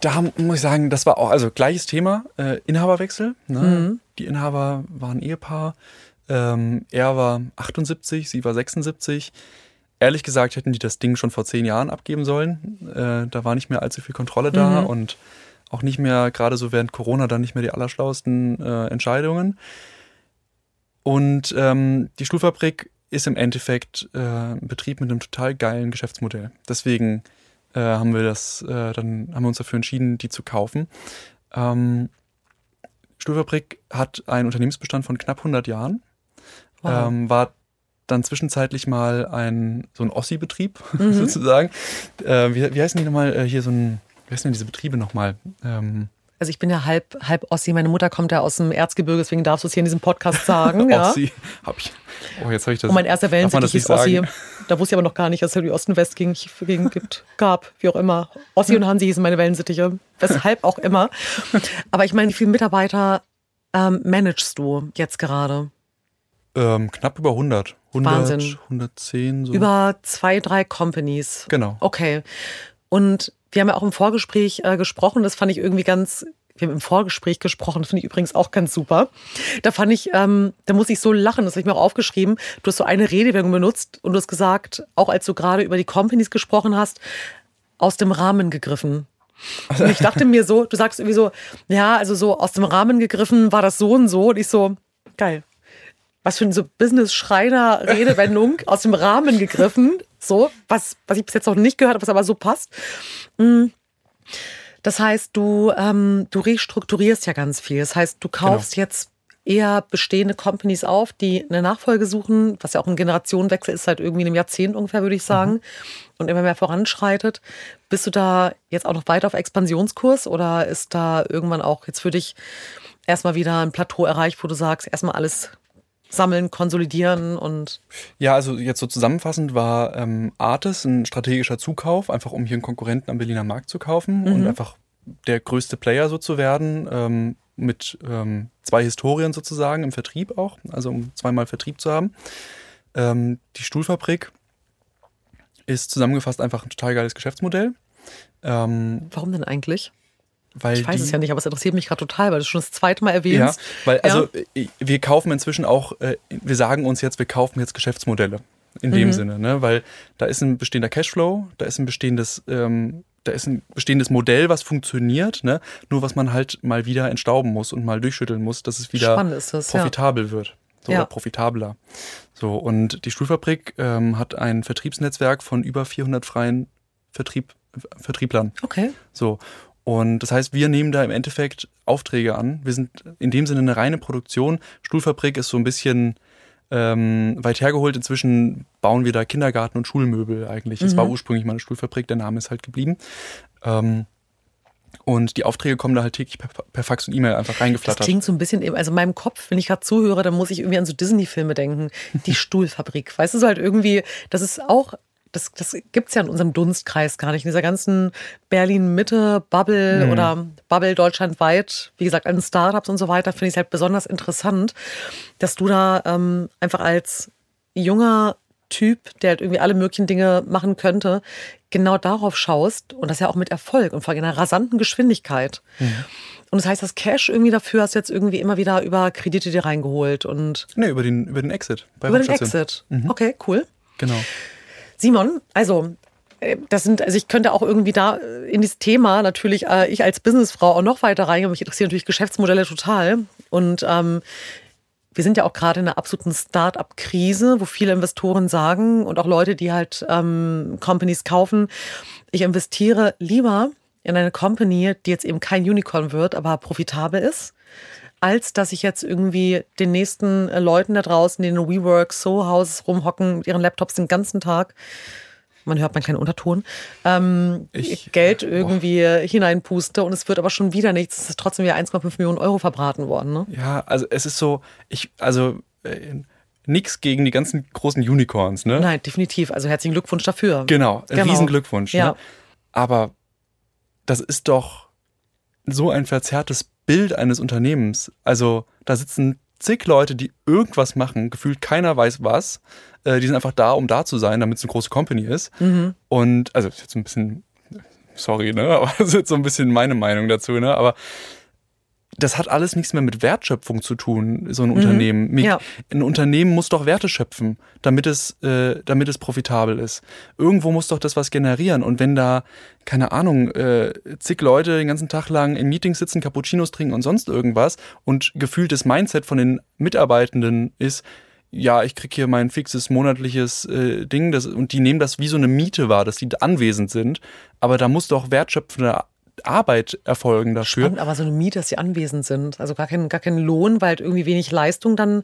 da muss ich sagen, das war auch, also gleiches Thema, äh, Inhaberwechsel. Ne? Mhm. Die Inhaber waren Ehepaar. Ähm, er war 78, sie war 76. Ehrlich gesagt hätten die das Ding schon vor zehn Jahren abgeben sollen. Äh, da war nicht mehr allzu viel Kontrolle da mhm. und auch nicht mehr, gerade so während Corona, dann nicht mehr die allerschlauesten äh, Entscheidungen. Und ähm, die Stuhlfabrik ist im Endeffekt äh, ein Betrieb mit einem total geilen Geschäftsmodell. Deswegen äh, haben wir das, äh, dann haben wir uns dafür entschieden, die zu kaufen. Ähm, Stuhlfabrik hat einen Unternehmensbestand von knapp 100 Jahren, wow. ähm, war dann zwischenzeitlich mal ein so ein Ossi-Betrieb mhm. sozusagen. Äh, wie, wie heißen die nochmal? Äh, hier so ein, wie heißen denn diese Betriebe nochmal? Ähm, also ich bin ja halb, halb Ossi. Meine Mutter kommt ja aus dem Erzgebirge, deswegen darfst du es hier in diesem Podcast sagen. ja. Ossi, hab ich. Oh, jetzt habe ich das. Und mein erster Wellensittich hieß Ossi. Da wusste ich aber noch gar nicht, dass es die Osten-West gegen, gegen gibt, gab, wie auch immer. Ossi und Hansi hießen meine Wellensittiche, weshalb auch immer. Aber ich meine, wie viele Mitarbeiter ähm, managst du jetzt gerade? Ähm, knapp über 100. 100 Wahnsinn. 110 so. Über zwei, drei Companies. Genau. Okay. Und wir haben ja auch im Vorgespräch äh, gesprochen, das fand ich irgendwie ganz, wir haben im Vorgespräch gesprochen, das finde ich übrigens auch ganz super. Da fand ich, ähm, da muss ich so lachen, das habe ich mir auch aufgeschrieben. Du hast so eine Redewendung benutzt und du hast gesagt, auch als du gerade über die Companies gesprochen hast, aus dem Rahmen gegriffen. Und ich dachte mir so, du sagst irgendwie so, ja, also so aus dem Rahmen gegriffen war das so und so. Und ich so, geil. Was für eine so Business-Schreiner-Redewendung aus dem Rahmen gegriffen. So, was, was ich bis jetzt noch nicht gehört habe, was aber so passt. Mm. Das heißt, du, ähm, du restrukturierst ja ganz viel. Das heißt, du kaufst genau. jetzt eher bestehende Companies auf, die eine Nachfolge suchen, was ja auch ein Generationenwechsel ist, seit irgendwie einem Jahrzehnt ungefähr, würde ich sagen, mhm. und immer mehr voranschreitet. Bist du da jetzt auch noch weiter auf Expansionskurs oder ist da irgendwann auch jetzt für dich erstmal wieder ein Plateau erreicht, wo du sagst, erstmal alles sammeln, konsolidieren und. Ja, also jetzt so zusammenfassend war ähm, Artis ein strategischer Zukauf, einfach um hier einen Konkurrenten am Berliner Markt zu kaufen mhm. und einfach der größte Player so zu werden, ähm, mit ähm, zwei Historien sozusagen im Vertrieb auch, also um zweimal Vertrieb zu haben. Ähm, die Stuhlfabrik ist zusammengefasst einfach ein total geiles Geschäftsmodell. Ähm, Warum denn eigentlich? Weil ich weiß die, es ja nicht, aber es interessiert mich gerade total, weil du es schon das zweite Mal erwähnst. Ja, weil also ja. wir kaufen inzwischen auch, äh, wir sagen uns jetzt, wir kaufen jetzt Geschäftsmodelle. in dem mhm. Sinne, ne? weil da ist ein bestehender Cashflow, da ist ein bestehendes, ähm, da ist ein bestehendes Modell, was funktioniert, ne? nur was man halt mal wieder entstauben muss und mal durchschütteln muss, dass es wieder das, profitabel ja. wird. So, ja. oder profitabler. So, und die Stuhlfabrik ähm, hat ein Vertriebsnetzwerk von über 400 freien Vertrieb, Vertrieblern. Okay. So. Und das heißt, wir nehmen da im Endeffekt Aufträge an. Wir sind in dem Sinne eine reine Produktion. Stuhlfabrik ist so ein bisschen ähm, weit hergeholt. Inzwischen bauen wir da Kindergarten und Schulmöbel eigentlich. Das mhm. war ursprünglich mal eine Stuhlfabrik, der Name ist halt geblieben. Ähm, und die Aufträge kommen da halt täglich per, per Fax und E-Mail einfach reingeflattert. Das klingt so ein bisschen, also in meinem Kopf, wenn ich gerade zuhöre, dann muss ich irgendwie an so Disney-Filme denken. Die Stuhlfabrik. Weißt du, so halt irgendwie, das ist auch das, das gibt es ja in unserem Dunstkreis gar nicht. In dieser ganzen Berlin-Mitte-Bubble mhm. oder Bubble deutschlandweit, wie gesagt, an Startups und so weiter, finde ich es halt besonders interessant, dass du da ähm, einfach als junger Typ, der halt irgendwie alle möglichen Dinge machen könnte, genau darauf schaust und das ja auch mit Erfolg und vor einer rasanten Geschwindigkeit. Mhm. Und das heißt, das Cash irgendwie dafür hast du jetzt irgendwie immer wieder über Kredite dir reingeholt und. Nee, über den, über den Exit. über den Exit. Mhm. Okay, cool. Genau. Simon, also äh, das sind, also ich könnte auch irgendwie da äh, in dieses Thema natürlich, äh, ich als Businessfrau auch noch weiter reingehen. Mich interessieren natürlich Geschäftsmodelle total. Und ähm, wir sind ja auch gerade in einer absoluten Start-up-Krise, wo viele Investoren sagen und auch Leute, die halt ähm, Companies kaufen, ich investiere lieber in eine Company, die jetzt eben kein Unicorn wird, aber profitabel ist als dass ich jetzt irgendwie den nächsten äh, Leuten da draußen, die in WeWork, So Houses rumhocken mit ihren Laptops den ganzen Tag, man hört man keinen Unterton, ähm, ich, Geld irgendwie boah. hineinpuste und es wird aber schon wieder nichts. Es ist trotzdem wieder 1,5 Millionen Euro verbraten worden. Ne? Ja, also es ist so, ich, also äh, nichts gegen die ganzen großen Unicorns, ne? Nein, definitiv. Also herzlichen Glückwunsch dafür. Genau, genau. riesen Glückwunsch. Ne? Ja. Ne? Aber das ist doch so ein verzerrtes Bild eines Unternehmens. Also da sitzen zig Leute, die irgendwas machen, gefühlt keiner weiß was. Äh, die sind einfach da, um da zu sein, damit es eine große Company ist. Mhm. Und also ist jetzt ein bisschen, sorry, ne, aber das ist jetzt so ein bisschen meine Meinung dazu, ne, aber das hat alles nichts mehr mit Wertschöpfung zu tun, so ein mhm. Unternehmen. Ja. Ein Unternehmen muss doch Werte schöpfen, damit es, äh, damit es profitabel ist. Irgendwo muss doch das was generieren. Und wenn da, keine Ahnung, äh, zig Leute den ganzen Tag lang in Meetings sitzen, Cappuccinos trinken und sonst irgendwas und gefühltes Mindset von den Mitarbeitenden ist, ja, ich krieg hier mein fixes monatliches äh, Ding das, und die nehmen das wie so eine Miete wahr, dass die anwesend sind. Aber da muss doch wertschöpfende Arbeit erfolgen dafür. Spannend, aber so eine Miete, dass sie anwesend sind. Also gar kein, gar kein Lohn, weil halt irgendwie wenig Leistung dann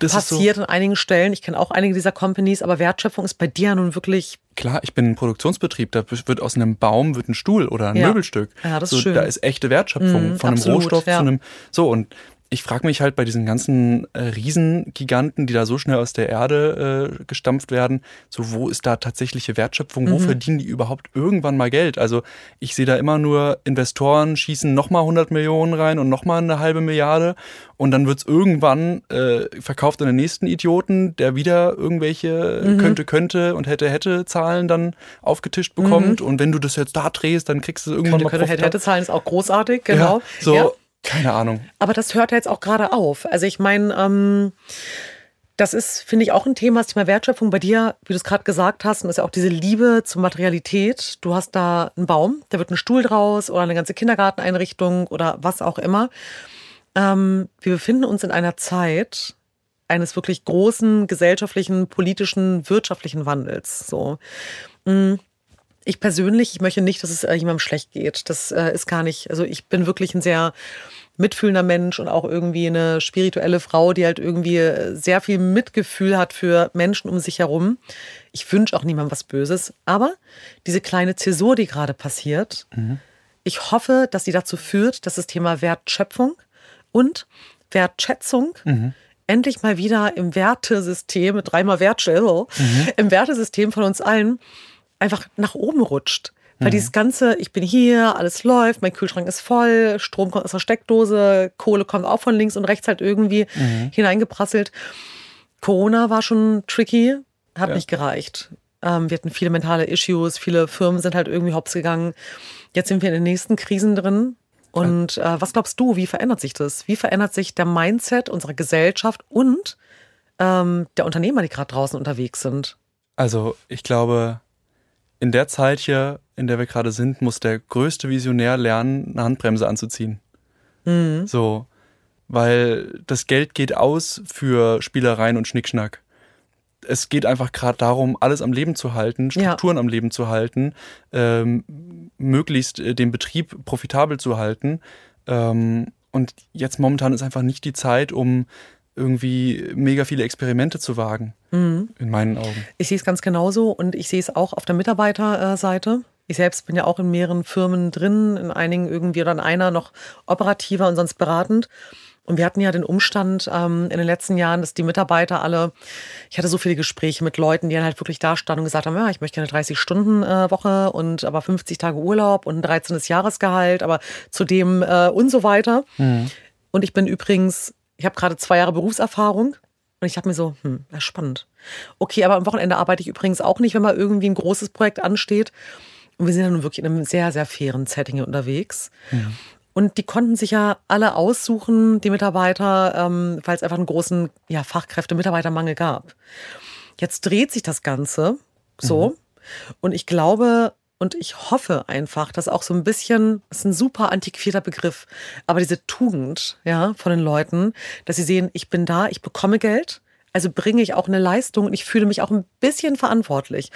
das passiert so, an einigen Stellen. Ich kenne auch einige dieser Companies, aber Wertschöpfung ist bei dir nun wirklich. Klar, ich bin ein Produktionsbetrieb. Da wird aus einem Baum wird ein Stuhl oder ein ja. Möbelstück. Ja, das so, ist schön. Da ist echte Wertschöpfung mm, von einem absolut, Rohstoff ja. zu einem. So und ich frage mich halt bei diesen ganzen äh, Riesengiganten, die da so schnell aus der Erde äh, gestampft werden, so wo ist da tatsächliche Wertschöpfung? Mhm. Wo verdienen die überhaupt irgendwann mal Geld? Also ich sehe da immer nur Investoren schießen nochmal 100 Millionen rein und nochmal eine halbe Milliarde und dann wird's irgendwann äh, verkauft an den nächsten Idioten, der wieder irgendwelche mhm. könnte, könnte und hätte, hätte Zahlen dann aufgetischt bekommt mhm. und wenn du das jetzt da drehst, dann kriegst du irgendwann könnte, mal könnte, hätte, hätte Zahlen ist auch großartig, genau. Ja, so, ja. Keine Ahnung. Aber das hört jetzt auch gerade auf. Also ich meine, ähm, das ist, finde ich, auch ein Thema, das Thema Wertschöpfung bei dir, wie du es gerade gesagt hast, und ist ja auch diese Liebe zur Materialität. Du hast da einen Baum, da wird ein Stuhl draus oder eine ganze Kindergarteneinrichtung oder was auch immer. Ähm, wir befinden uns in einer Zeit eines wirklich großen gesellschaftlichen, politischen, wirtschaftlichen Wandels. So. Mm. Ich persönlich, ich möchte nicht, dass es äh, jemandem schlecht geht. Das äh, ist gar nicht, also ich bin wirklich ein sehr mitfühlender Mensch und auch irgendwie eine spirituelle Frau, die halt irgendwie äh, sehr viel Mitgefühl hat für Menschen um sich herum. Ich wünsche auch niemandem was Böses. Aber diese kleine Zäsur, die gerade passiert, mhm. ich hoffe, dass sie dazu führt, dass das Thema Wertschöpfung und Wertschätzung mhm. endlich mal wieder im Wertesystem, dreimal Wertschätzung, mhm. im Wertesystem von uns allen einfach nach oben rutscht. Weil mhm. dieses ganze, ich bin hier, alles läuft, mein Kühlschrank ist voll, Strom kommt aus der Steckdose, Kohle kommt auch von links und rechts halt irgendwie mhm. hineingeprasselt. Corona war schon tricky, hat ja. nicht gereicht. Ähm, wir hatten viele mentale Issues, viele Firmen sind halt irgendwie hops gegangen. Jetzt sind wir in den nächsten Krisen drin. Und äh, was glaubst du, wie verändert sich das? Wie verändert sich der Mindset unserer Gesellschaft und ähm, der Unternehmer, die gerade draußen unterwegs sind? Also ich glaube, in der Zeit hier, in der wir gerade sind, muss der größte Visionär lernen, eine Handbremse anzuziehen. Mhm. So, weil das Geld geht aus für Spielereien und Schnickschnack. Es geht einfach gerade darum, alles am Leben zu halten, Strukturen ja. am Leben zu halten, ähm, möglichst äh, den Betrieb profitabel zu halten. Ähm, und jetzt momentan ist einfach nicht die Zeit, um irgendwie mega viele Experimente zu wagen, mhm. in meinen Augen. Ich sehe es ganz genauso und ich sehe es auch auf der Mitarbeiterseite. Ich selbst bin ja auch in mehreren Firmen drin, in einigen irgendwie oder in einer noch operativer und sonst beratend. Und wir hatten ja den Umstand ähm, in den letzten Jahren, dass die Mitarbeiter alle, ich hatte so viele Gespräche mit Leuten, die dann halt wirklich da standen und gesagt haben, ja, ich möchte eine 30-Stunden-Woche und aber 50 Tage Urlaub und ein 13. Jahresgehalt, aber zudem äh, und so weiter. Mhm. Und ich bin übrigens ich habe gerade zwei Jahre Berufserfahrung und ich habe mir so, hm, das ist spannend. Okay, aber am Wochenende arbeite ich übrigens auch nicht, wenn mal irgendwie ein großes Projekt ansteht. Und wir sind ja nun wirklich in einem sehr, sehr fairen Setting unterwegs. Ja. Und die konnten sich ja alle aussuchen, die Mitarbeiter, ähm, weil es einfach einen großen ja, Fachkräfte-Mitarbeitermangel gab. Jetzt dreht sich das Ganze so. Mhm. Und ich glaube, und ich hoffe einfach, dass auch so ein bisschen, das ist ein super antiquierter Begriff, aber diese Tugend, ja, von den Leuten, dass sie sehen, ich bin da, ich bekomme Geld, also bringe ich auch eine Leistung und ich fühle mich auch ein bisschen verantwortlich.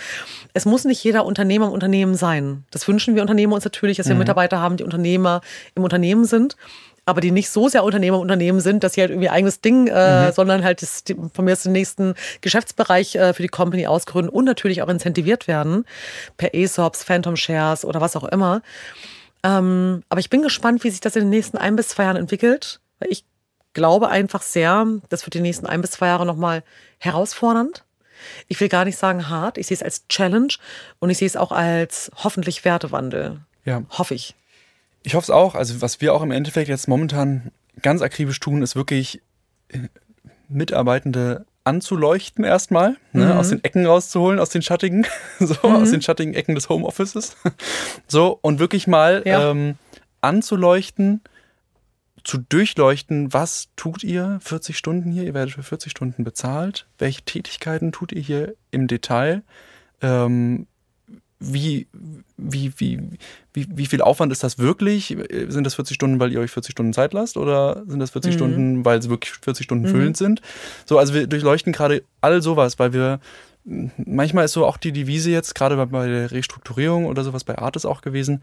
Es muss nicht jeder Unternehmer im Unternehmen sein. Das wünschen wir Unternehmer uns natürlich, dass wir mhm. Mitarbeiter haben, die Unternehmer im Unternehmen sind aber die nicht so sehr Unternehmer im Unternehmen sind, dass sie halt irgendwie eigenes Ding, äh, mhm. sondern halt das, von mir aus den nächsten Geschäftsbereich äh, für die Company ausgründen und natürlich auch incentiviert werden per ESOPs, Phantom Shares oder was auch immer. Ähm, aber ich bin gespannt, wie sich das in den nächsten ein bis zwei Jahren entwickelt. Weil ich glaube einfach sehr, das wird die nächsten ein bis zwei Jahre nochmal herausfordernd. Ich will gar nicht sagen hart, ich sehe es als Challenge und ich sehe es auch als hoffentlich Wertewandel. Ja. Hoffe ich. Ich hoffe es auch. Also was wir auch im Endeffekt jetzt momentan ganz akribisch tun, ist wirklich äh, Mitarbeitende anzuleuchten erstmal, ne, mhm. aus den Ecken rauszuholen, aus den schattigen, so mhm. aus den schattigen Ecken des Homeoffices, so und wirklich mal ja. ähm, anzuleuchten, zu durchleuchten, was tut ihr 40 Stunden hier? Ihr werdet für 40 Stunden bezahlt. Welche Tätigkeiten tut ihr hier im Detail? Ähm, wie, wie, wie, wie, wie viel Aufwand ist das wirklich? Sind das 40 Stunden, weil ihr euch 40 Stunden Zeit lasst? Oder sind das 40 mhm. Stunden, weil es wirklich 40 Stunden mhm. füllend sind? So, also wir durchleuchten gerade all sowas, weil wir manchmal ist so auch die Devise jetzt, gerade bei der Restrukturierung oder sowas bei Artis auch gewesen,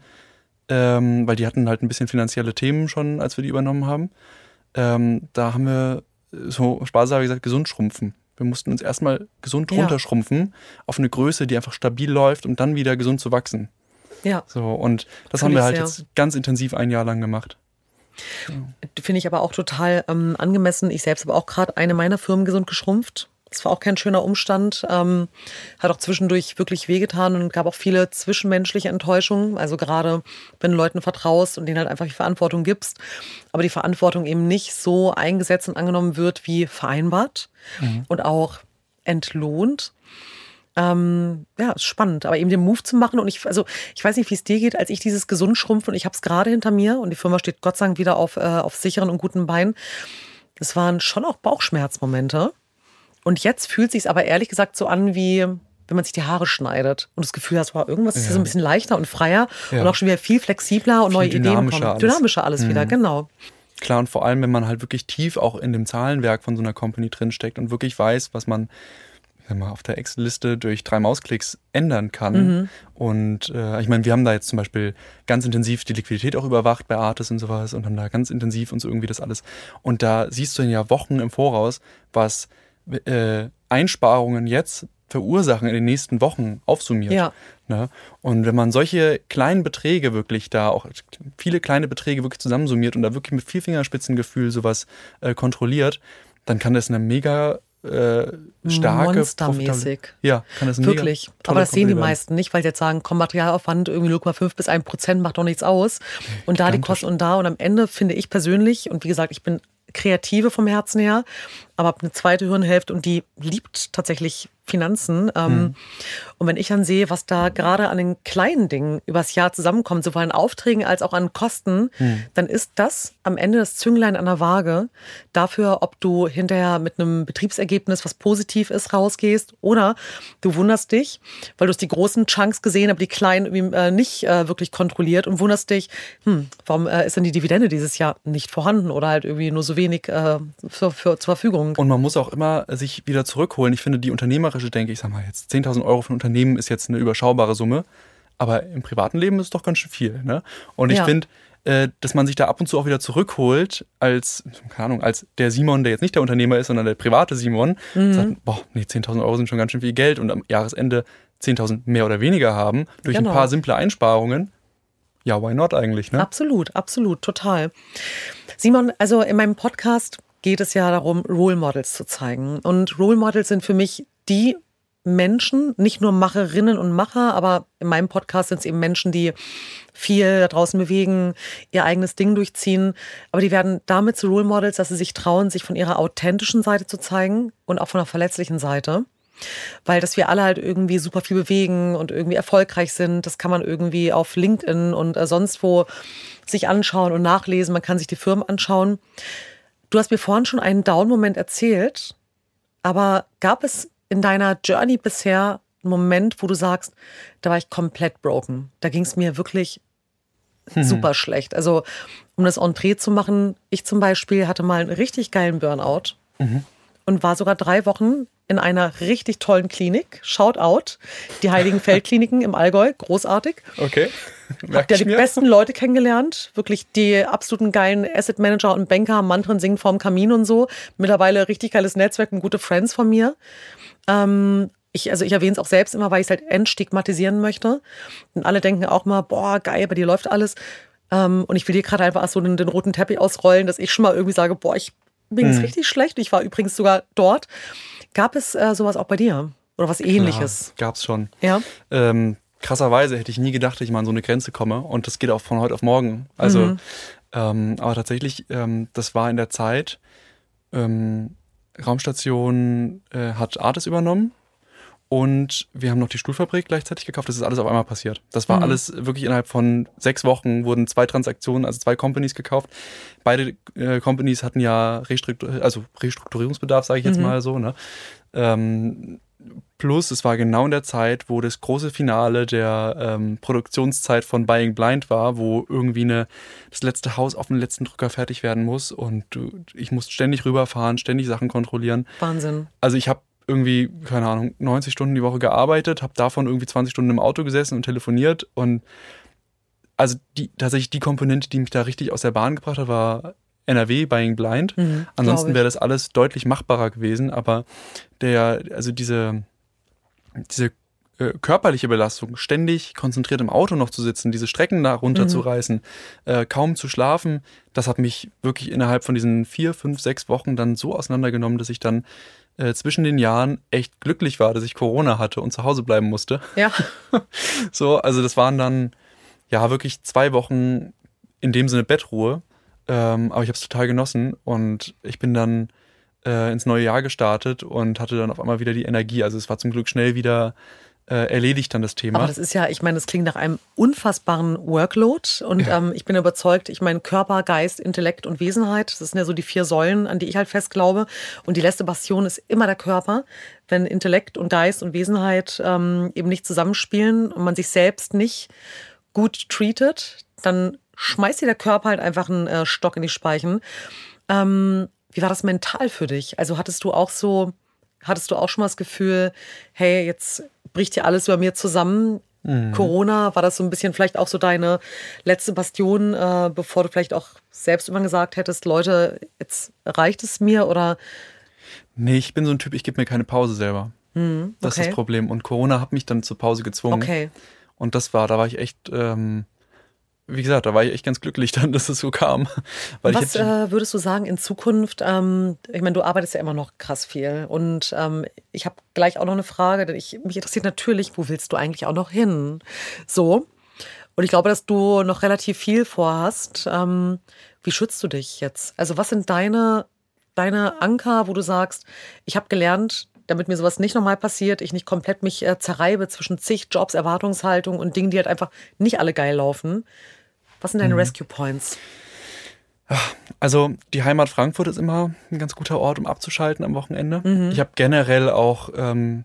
ähm, weil die hatten halt ein bisschen finanzielle Themen schon, als wir die übernommen haben. Ähm, da haben wir so sparsam gesagt, gesund schrumpfen. Wir mussten uns erstmal gesund runterschrumpfen ja. auf eine Größe, die einfach stabil läuft, um dann wieder gesund zu wachsen. Ja. So, und das Find haben wir halt sehr. jetzt ganz intensiv ein Jahr lang gemacht. Ja. Finde ich aber auch total ähm, angemessen. Ich selbst habe auch gerade eine meiner Firmen gesund geschrumpft. Das war auch kein schöner Umstand. Ähm, hat auch zwischendurch wirklich wehgetan und gab auch viele zwischenmenschliche Enttäuschungen. Also gerade, wenn du Leuten vertraust und denen halt einfach die Verantwortung gibst, aber die Verantwortung eben nicht so eingesetzt und angenommen wird wie vereinbart mhm. und auch entlohnt. Ähm, ja, ist spannend. Aber eben den Move zu machen und ich, also ich weiß nicht, wie es dir geht, als ich dieses gesund schrumpfen und ich habe es gerade hinter mir und die Firma steht Gott sei Dank wieder auf, äh, auf sicheren und guten Beinen. Das waren schon auch Bauchschmerzmomente. Und jetzt fühlt sich aber ehrlich gesagt so an wie wenn man sich die Haare schneidet und das Gefühl hat, wow, irgendwas ist ja. so ein bisschen leichter und freier ja. und auch schon wieder viel flexibler und viel neue Ideen kommen. Alles. Dynamischer alles mhm. wieder, genau. Klar, und vor allem, wenn man halt wirklich tief auch in dem Zahlenwerk von so einer Company drinsteckt und wirklich weiß, was man wenn man auf der Excel-Liste durch drei Mausklicks ändern kann. Mhm. Und äh, ich meine, wir haben da jetzt zum Beispiel ganz intensiv die Liquidität auch überwacht bei Artis und sowas und haben da ganz intensiv und so irgendwie das alles. Und da siehst du ja Wochen im Voraus, was äh, Einsparungen jetzt verursachen in den nächsten Wochen aufsummiert. Ja. Ne? Und wenn man solche kleinen Beträge wirklich da, auch viele kleine Beträge wirklich zusammensummiert und da wirklich mit viel Fingerspitzengefühl sowas äh, kontrolliert, dann kann das eine mega äh, starke Monstermäßig. Ja, kann das Wirklich. Aber das sehen die meisten nicht, weil sie jetzt sagen, komm, Materialaufwand irgendwie 0,5 bis 1 Prozent macht doch nichts aus. Und da die Kosten und da. Und am Ende finde ich persönlich, und wie gesagt, ich bin Kreative vom Herzen her, aber habe eine zweite Hirnhälfte und die liebt tatsächlich Finanzen. Mhm. Und wenn ich dann sehe, was da gerade an den kleinen Dingen übers Jahr zusammenkommt, sowohl an Aufträgen als auch an Kosten, mhm. dann ist das am Ende das Zünglein an der Waage dafür, ob du hinterher mit einem Betriebsergebnis, was positiv ist, rausgehst oder du wunderst dich, weil du hast die großen Chunks gesehen, aber die kleinen äh, nicht äh, wirklich kontrolliert und wunderst dich, hm, warum äh, ist denn die Dividende dieses Jahr nicht vorhanden oder halt irgendwie nur so wenig äh, für, für, zur Verfügung? Und man muss auch immer sich wieder zurückholen. Ich finde, die unternehmerische Denke, ich sag mal jetzt 10.000 Euro für ein Unternehmen ist jetzt eine überschaubare Summe, aber im privaten Leben ist es doch ganz schön viel. Ne? Und ich ja. finde, äh, dass man sich da ab und zu auch wieder zurückholt als, keine Ahnung, als der Simon, der jetzt nicht der Unternehmer ist, sondern der private Simon, mhm. sagt, boah, nee, 10.000 Euro sind schon ganz schön viel Geld und am Jahresende 10.000 mehr oder weniger haben durch genau. ein paar simple Einsparungen. Ja, why not eigentlich, ne? Absolut, absolut, total. Simon, also in meinem Podcast geht es ja darum, Role Models zu zeigen. Und Role Models sind für mich die Menschen, nicht nur Macherinnen und Macher, aber in meinem Podcast sind es eben Menschen, die viel da draußen bewegen, ihr eigenes Ding durchziehen. Aber die werden damit zu Role Models, dass sie sich trauen, sich von ihrer authentischen Seite zu zeigen und auch von der verletzlichen Seite. Weil dass wir alle halt irgendwie super viel bewegen und irgendwie erfolgreich sind, das kann man irgendwie auf LinkedIn und äh, sonst wo sich anschauen und nachlesen. Man kann sich die Firmen anschauen. Du hast mir vorhin schon einen Down-Moment erzählt, aber gab es in deiner Journey bisher einen Moment, wo du sagst, da war ich komplett broken? Da ging es mir wirklich mhm. super schlecht. Also, um das Entree zu machen, ich zum Beispiel hatte mal einen richtig geilen Burnout mhm. und war sogar drei Wochen in einer richtig tollen Klinik. Shout out. Die Heiligen Feldkliniken im Allgäu. Großartig. Okay. Hab ja die mir. besten Leute kennengelernt. Wirklich die absoluten geilen Asset Manager und Banker, Mantren singen vorm Kamin und so. Mittlerweile richtig geiles Netzwerk und gute Friends von mir. Ähm, ich, also ich erwähne es auch selbst immer, weil ich es halt entstigmatisieren möchte. Und alle denken auch mal, boah, geil, bei dir läuft alles. Ähm, und ich will dir gerade einfach so den, den, roten Teppich ausrollen, dass ich schon mal irgendwie sage, boah, ich bin mhm. richtig schlecht. Ich war übrigens sogar dort. Gab es äh, sowas auch bei dir? Oder was ähnliches? Ja, es schon. Ja. Ähm, krasserweise hätte ich nie gedacht, dass ich mal an so eine Grenze komme. Und das geht auch von heute auf morgen. Also, mhm. ähm, aber tatsächlich, ähm, das war in der Zeit, ähm, Raumstation äh, hat Artis übernommen. Und wir haben noch die Stuhlfabrik gleichzeitig gekauft. Das ist alles auf einmal passiert. Das war mhm. alles wirklich innerhalb von sechs Wochen wurden zwei Transaktionen, also zwei Companies gekauft. Beide äh, Companies hatten ja Restruktur also Restrukturierungsbedarf, sage ich jetzt mhm. mal so. Ne? Ähm, plus, es war genau in der Zeit, wo das große Finale der ähm, Produktionszeit von Buying Blind war, wo irgendwie eine, das letzte Haus auf dem letzten Drücker fertig werden muss und du, ich musste ständig rüberfahren, ständig Sachen kontrollieren. Wahnsinn. Also ich habe irgendwie, keine Ahnung, 90 Stunden die Woche gearbeitet, habe davon irgendwie 20 Stunden im Auto gesessen und telefoniert und also die, tatsächlich die Komponente, die mich da richtig aus der Bahn gebracht hat, war NRW Buying Blind. Mhm, Ansonsten wäre das alles deutlich machbarer gewesen, aber der, also diese, diese äh, körperliche Belastung, ständig konzentriert im Auto noch zu sitzen, diese Strecken da runterzureißen, mhm. äh, kaum zu schlafen, das hat mich wirklich innerhalb von diesen vier, fünf, sechs Wochen dann so auseinandergenommen, dass ich dann äh, zwischen den Jahren echt glücklich war, dass ich Corona hatte und zu Hause bleiben musste. Ja. so, also das waren dann ja wirklich zwei Wochen in dem Sinne Bettruhe. Ähm, aber ich habe es total genossen und ich bin dann äh, ins neue Jahr gestartet und hatte dann auf einmal wieder die Energie. Also es war zum Glück schnell wieder äh, erledigt dann das Thema. Aber das ist ja, ich meine, das klingt nach einem unfassbaren Workload und ja. ähm, ich bin überzeugt, ich meine, Körper, Geist, Intellekt und Wesenheit, das sind ja so die vier Säulen, an die ich halt fest glaube. Und die letzte Bastion ist immer der Körper. Wenn Intellekt und Geist und Wesenheit ähm, eben nicht zusammenspielen und man sich selbst nicht gut treatet, dann schmeißt dir der Körper halt einfach einen äh, Stock in die Speichen. Ähm, wie war das mental für dich? Also hattest du auch so, hattest du auch schon mal das Gefühl, hey, jetzt bricht hier alles über mir zusammen. Mhm. Corona, war das so ein bisschen vielleicht auch so deine letzte Bastion, äh, bevor du vielleicht auch selbst immer gesagt hättest, Leute, jetzt reicht es mir oder? Nee, ich bin so ein Typ, ich gebe mir keine Pause selber. Mhm, okay. Das ist das Problem. Und Corona hat mich dann zur Pause gezwungen. Okay. Und das war, da war ich echt ähm, wie gesagt, da war ich echt ganz glücklich dann, dass es so kam. Was äh, würdest du sagen in Zukunft? Ähm, ich meine, du arbeitest ja immer noch krass viel. Und ähm, ich habe gleich auch noch eine Frage, denn ich, mich interessiert natürlich, wo willst du eigentlich auch noch hin? So. Und ich glaube, dass du noch relativ viel vorhast. Ähm, wie schützt du dich jetzt? Also, was sind deine deine Anker, wo du sagst, ich habe gelernt, damit mir sowas nicht nochmal passiert, ich nicht komplett mich äh, zerreibe zwischen zig Jobs, Erwartungshaltung und Dingen, die halt einfach nicht alle geil laufen. Was sind deine mhm. Rescue Points? Also die Heimat Frankfurt ist immer ein ganz guter Ort, um abzuschalten am Wochenende. Mhm. Ich habe generell auch, ähm,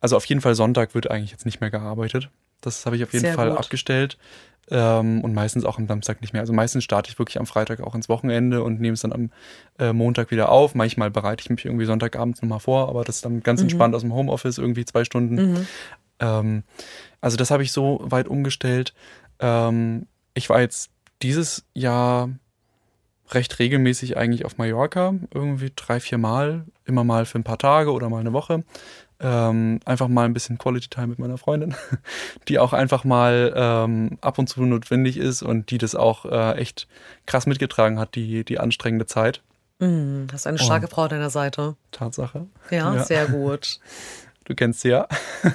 also auf jeden Fall Sonntag wird eigentlich jetzt nicht mehr gearbeitet. Das habe ich auf jeden Sehr Fall gut. abgestellt. Ähm, und meistens auch am Samstag nicht mehr. Also meistens starte ich wirklich am Freitag auch ins Wochenende und nehme es dann am äh, Montag wieder auf. Manchmal bereite ich mich irgendwie Sonntagabends nochmal vor, aber das ist dann ganz mhm. entspannt aus dem Homeoffice, irgendwie zwei Stunden. Mhm. Ähm, also das habe ich so weit umgestellt. Ähm, ich war jetzt dieses Jahr recht regelmäßig eigentlich auf Mallorca, irgendwie drei, vier Mal, immer mal für ein paar Tage oder mal eine Woche. Ähm, einfach mal ein bisschen Quality Time mit meiner Freundin, die auch einfach mal ähm, ab und zu notwendig ist und die das auch äh, echt krass mitgetragen hat, die, die anstrengende Zeit. Mm, hast eine starke und Frau an deiner Seite. Tatsache. Ja, ja. sehr gut. Du kennst sie ja.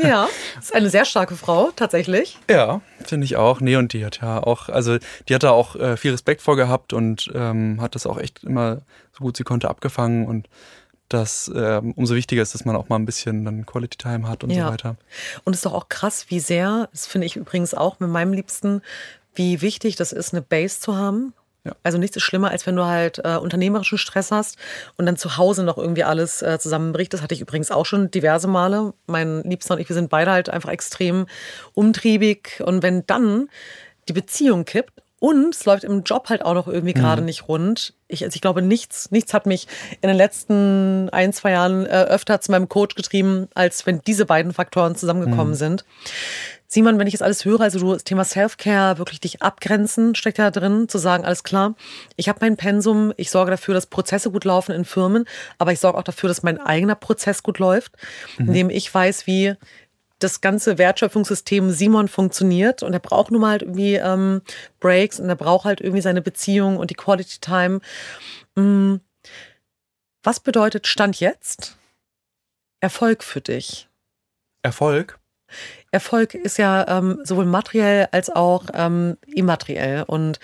Ja, ist eine sehr starke Frau, tatsächlich. Ja, finde ich auch. Nee, und die hat ja auch, also die hat da auch äh, viel Respekt vor gehabt und ähm, hat das auch echt immer so gut sie konnte abgefangen und das ähm, umso wichtiger ist, dass man auch mal ein bisschen dann Quality Time hat und ja. so weiter. Und es ist doch auch krass, wie sehr, das finde ich übrigens auch mit meinem Liebsten, wie wichtig das ist, eine Base zu haben ja. Also nichts ist schlimmer, als wenn du halt äh, unternehmerischen Stress hast und dann zu Hause noch irgendwie alles äh, zusammenbricht. Das hatte ich übrigens auch schon diverse Male. Mein Liebster und ich, wir sind beide halt einfach extrem umtriebig. Und wenn dann die Beziehung kippt und es läuft im Job halt auch noch irgendwie gerade mhm. nicht rund. Ich, also ich glaube, nichts, nichts hat mich in den letzten ein, zwei Jahren äh, öfter zu meinem Coach getrieben, als wenn diese beiden Faktoren zusammengekommen mhm. sind. Simon, wenn ich jetzt alles höre, also du das Thema Self-Care, wirklich dich abgrenzen, steckt ja drin, zu sagen, alles klar, ich habe mein Pensum, ich sorge dafür, dass Prozesse gut laufen in Firmen, aber ich sorge auch dafür, dass mein eigener Prozess gut läuft, mhm. indem ich weiß, wie das ganze Wertschöpfungssystem Simon funktioniert und er braucht nun mal halt irgendwie ähm, Breaks und er braucht halt irgendwie seine Beziehung und die Quality Time. Mhm. Was bedeutet Stand jetzt Erfolg für dich? Erfolg? Erfolg ist ja ähm, sowohl materiell als auch ähm, immateriell. Und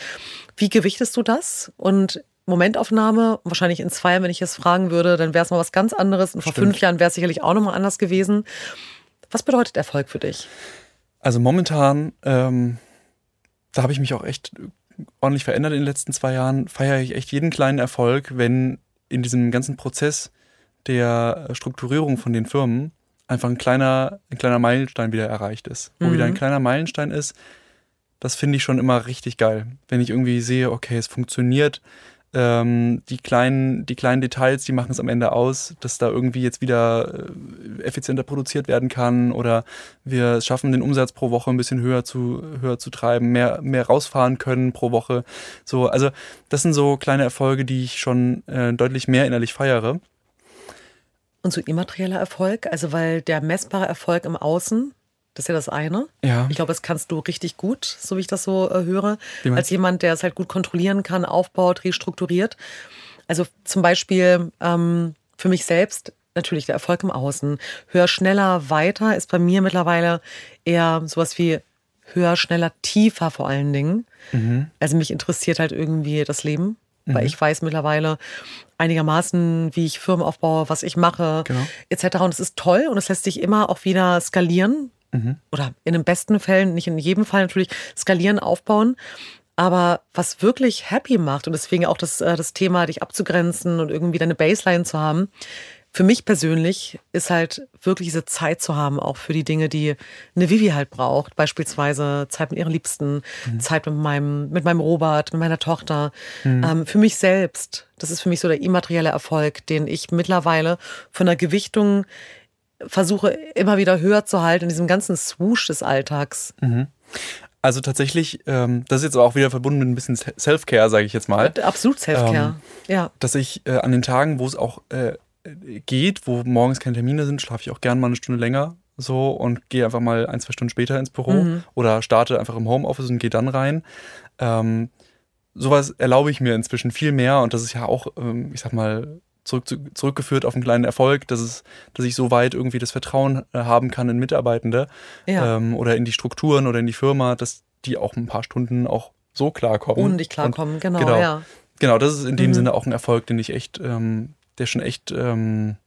wie gewichtest du das? Und Momentaufnahme, wahrscheinlich in zwei, wenn ich es fragen würde, dann wäre es mal was ganz anderes. Und vor Stimmt. fünf Jahren wäre es sicherlich auch nochmal anders gewesen. Was bedeutet Erfolg für dich? Also momentan, ähm, da habe ich mich auch echt ordentlich verändert in den letzten zwei Jahren, feiere ich echt jeden kleinen Erfolg, wenn in diesem ganzen Prozess der Strukturierung von den Firmen einfach ein kleiner, ein kleiner Meilenstein wieder erreicht ist. Wo mhm. wieder ein kleiner Meilenstein ist, das finde ich schon immer richtig geil. Wenn ich irgendwie sehe, okay, es funktioniert, ähm, die, kleinen, die kleinen Details, die machen es am Ende aus, dass da irgendwie jetzt wieder äh, effizienter produziert werden kann oder wir schaffen, den Umsatz pro Woche ein bisschen höher zu, höher zu treiben, mehr, mehr rausfahren können pro Woche. So, also das sind so kleine Erfolge, die ich schon äh, deutlich mehr innerlich feiere. Und so immaterieller Erfolg, also weil der messbare Erfolg im Außen, das ist ja das eine. Ja. Ich glaube, das kannst du richtig gut, so wie ich das so äh, höre, als jemand, der es halt gut kontrollieren kann, aufbaut, restrukturiert. Also zum Beispiel ähm, für mich selbst natürlich der Erfolg im Außen. Höher, schneller, weiter ist bei mir mittlerweile eher sowas wie höher, schneller, tiefer vor allen Dingen. Mhm. Also mich interessiert halt irgendwie das Leben mhm. weil ich weiß mittlerweile einigermaßen, wie ich Firmen aufbaue, was ich mache, genau. etc. Und es ist toll und es lässt sich immer auch wieder skalieren. Mhm. Oder in den besten Fällen, nicht in jedem Fall natürlich, skalieren, aufbauen. Aber was wirklich happy macht und deswegen auch das, äh, das Thema, dich abzugrenzen und irgendwie deine Baseline zu haben, für mich persönlich ist halt wirklich diese Zeit zu haben, auch für die Dinge, die eine Vivi halt braucht. Beispielsweise Zeit mit ihren Liebsten, mhm. Zeit mit meinem, mit meinem Robert, mit meiner Tochter. Mhm. Ähm, für mich selbst. Das ist für mich so der immaterielle Erfolg, den ich mittlerweile von der Gewichtung versuche immer wieder höher zu halten in diesem ganzen Swoosh des Alltags. Mhm. Also tatsächlich, ähm, das ist jetzt auch wieder verbunden mit ein bisschen Self-Care, sage ich jetzt mal. Absolut Self-Care, ähm, ja. Dass ich äh, an den Tagen, wo es auch äh, geht, wo morgens keine Termine sind, schlafe ich auch gern mal eine Stunde länger so und gehe einfach mal ein, zwei Stunden später ins Büro mhm. oder starte einfach im Homeoffice und gehe dann rein. Ähm, sowas erlaube ich mir inzwischen viel mehr und das ist ja auch, ähm, ich sag mal, zurück, zurückgeführt auf einen kleinen Erfolg, dass, es, dass ich so weit irgendwie das Vertrauen äh, haben kann in Mitarbeitende ja. ähm, oder in die Strukturen oder in die Firma, dass die auch ein paar Stunden auch so klarkommen. Und ich klarkommen, genau, genau. Ja genau, das ist in dem mhm. Sinne auch ein Erfolg, den ich echt, ähm, der schon echt ähm,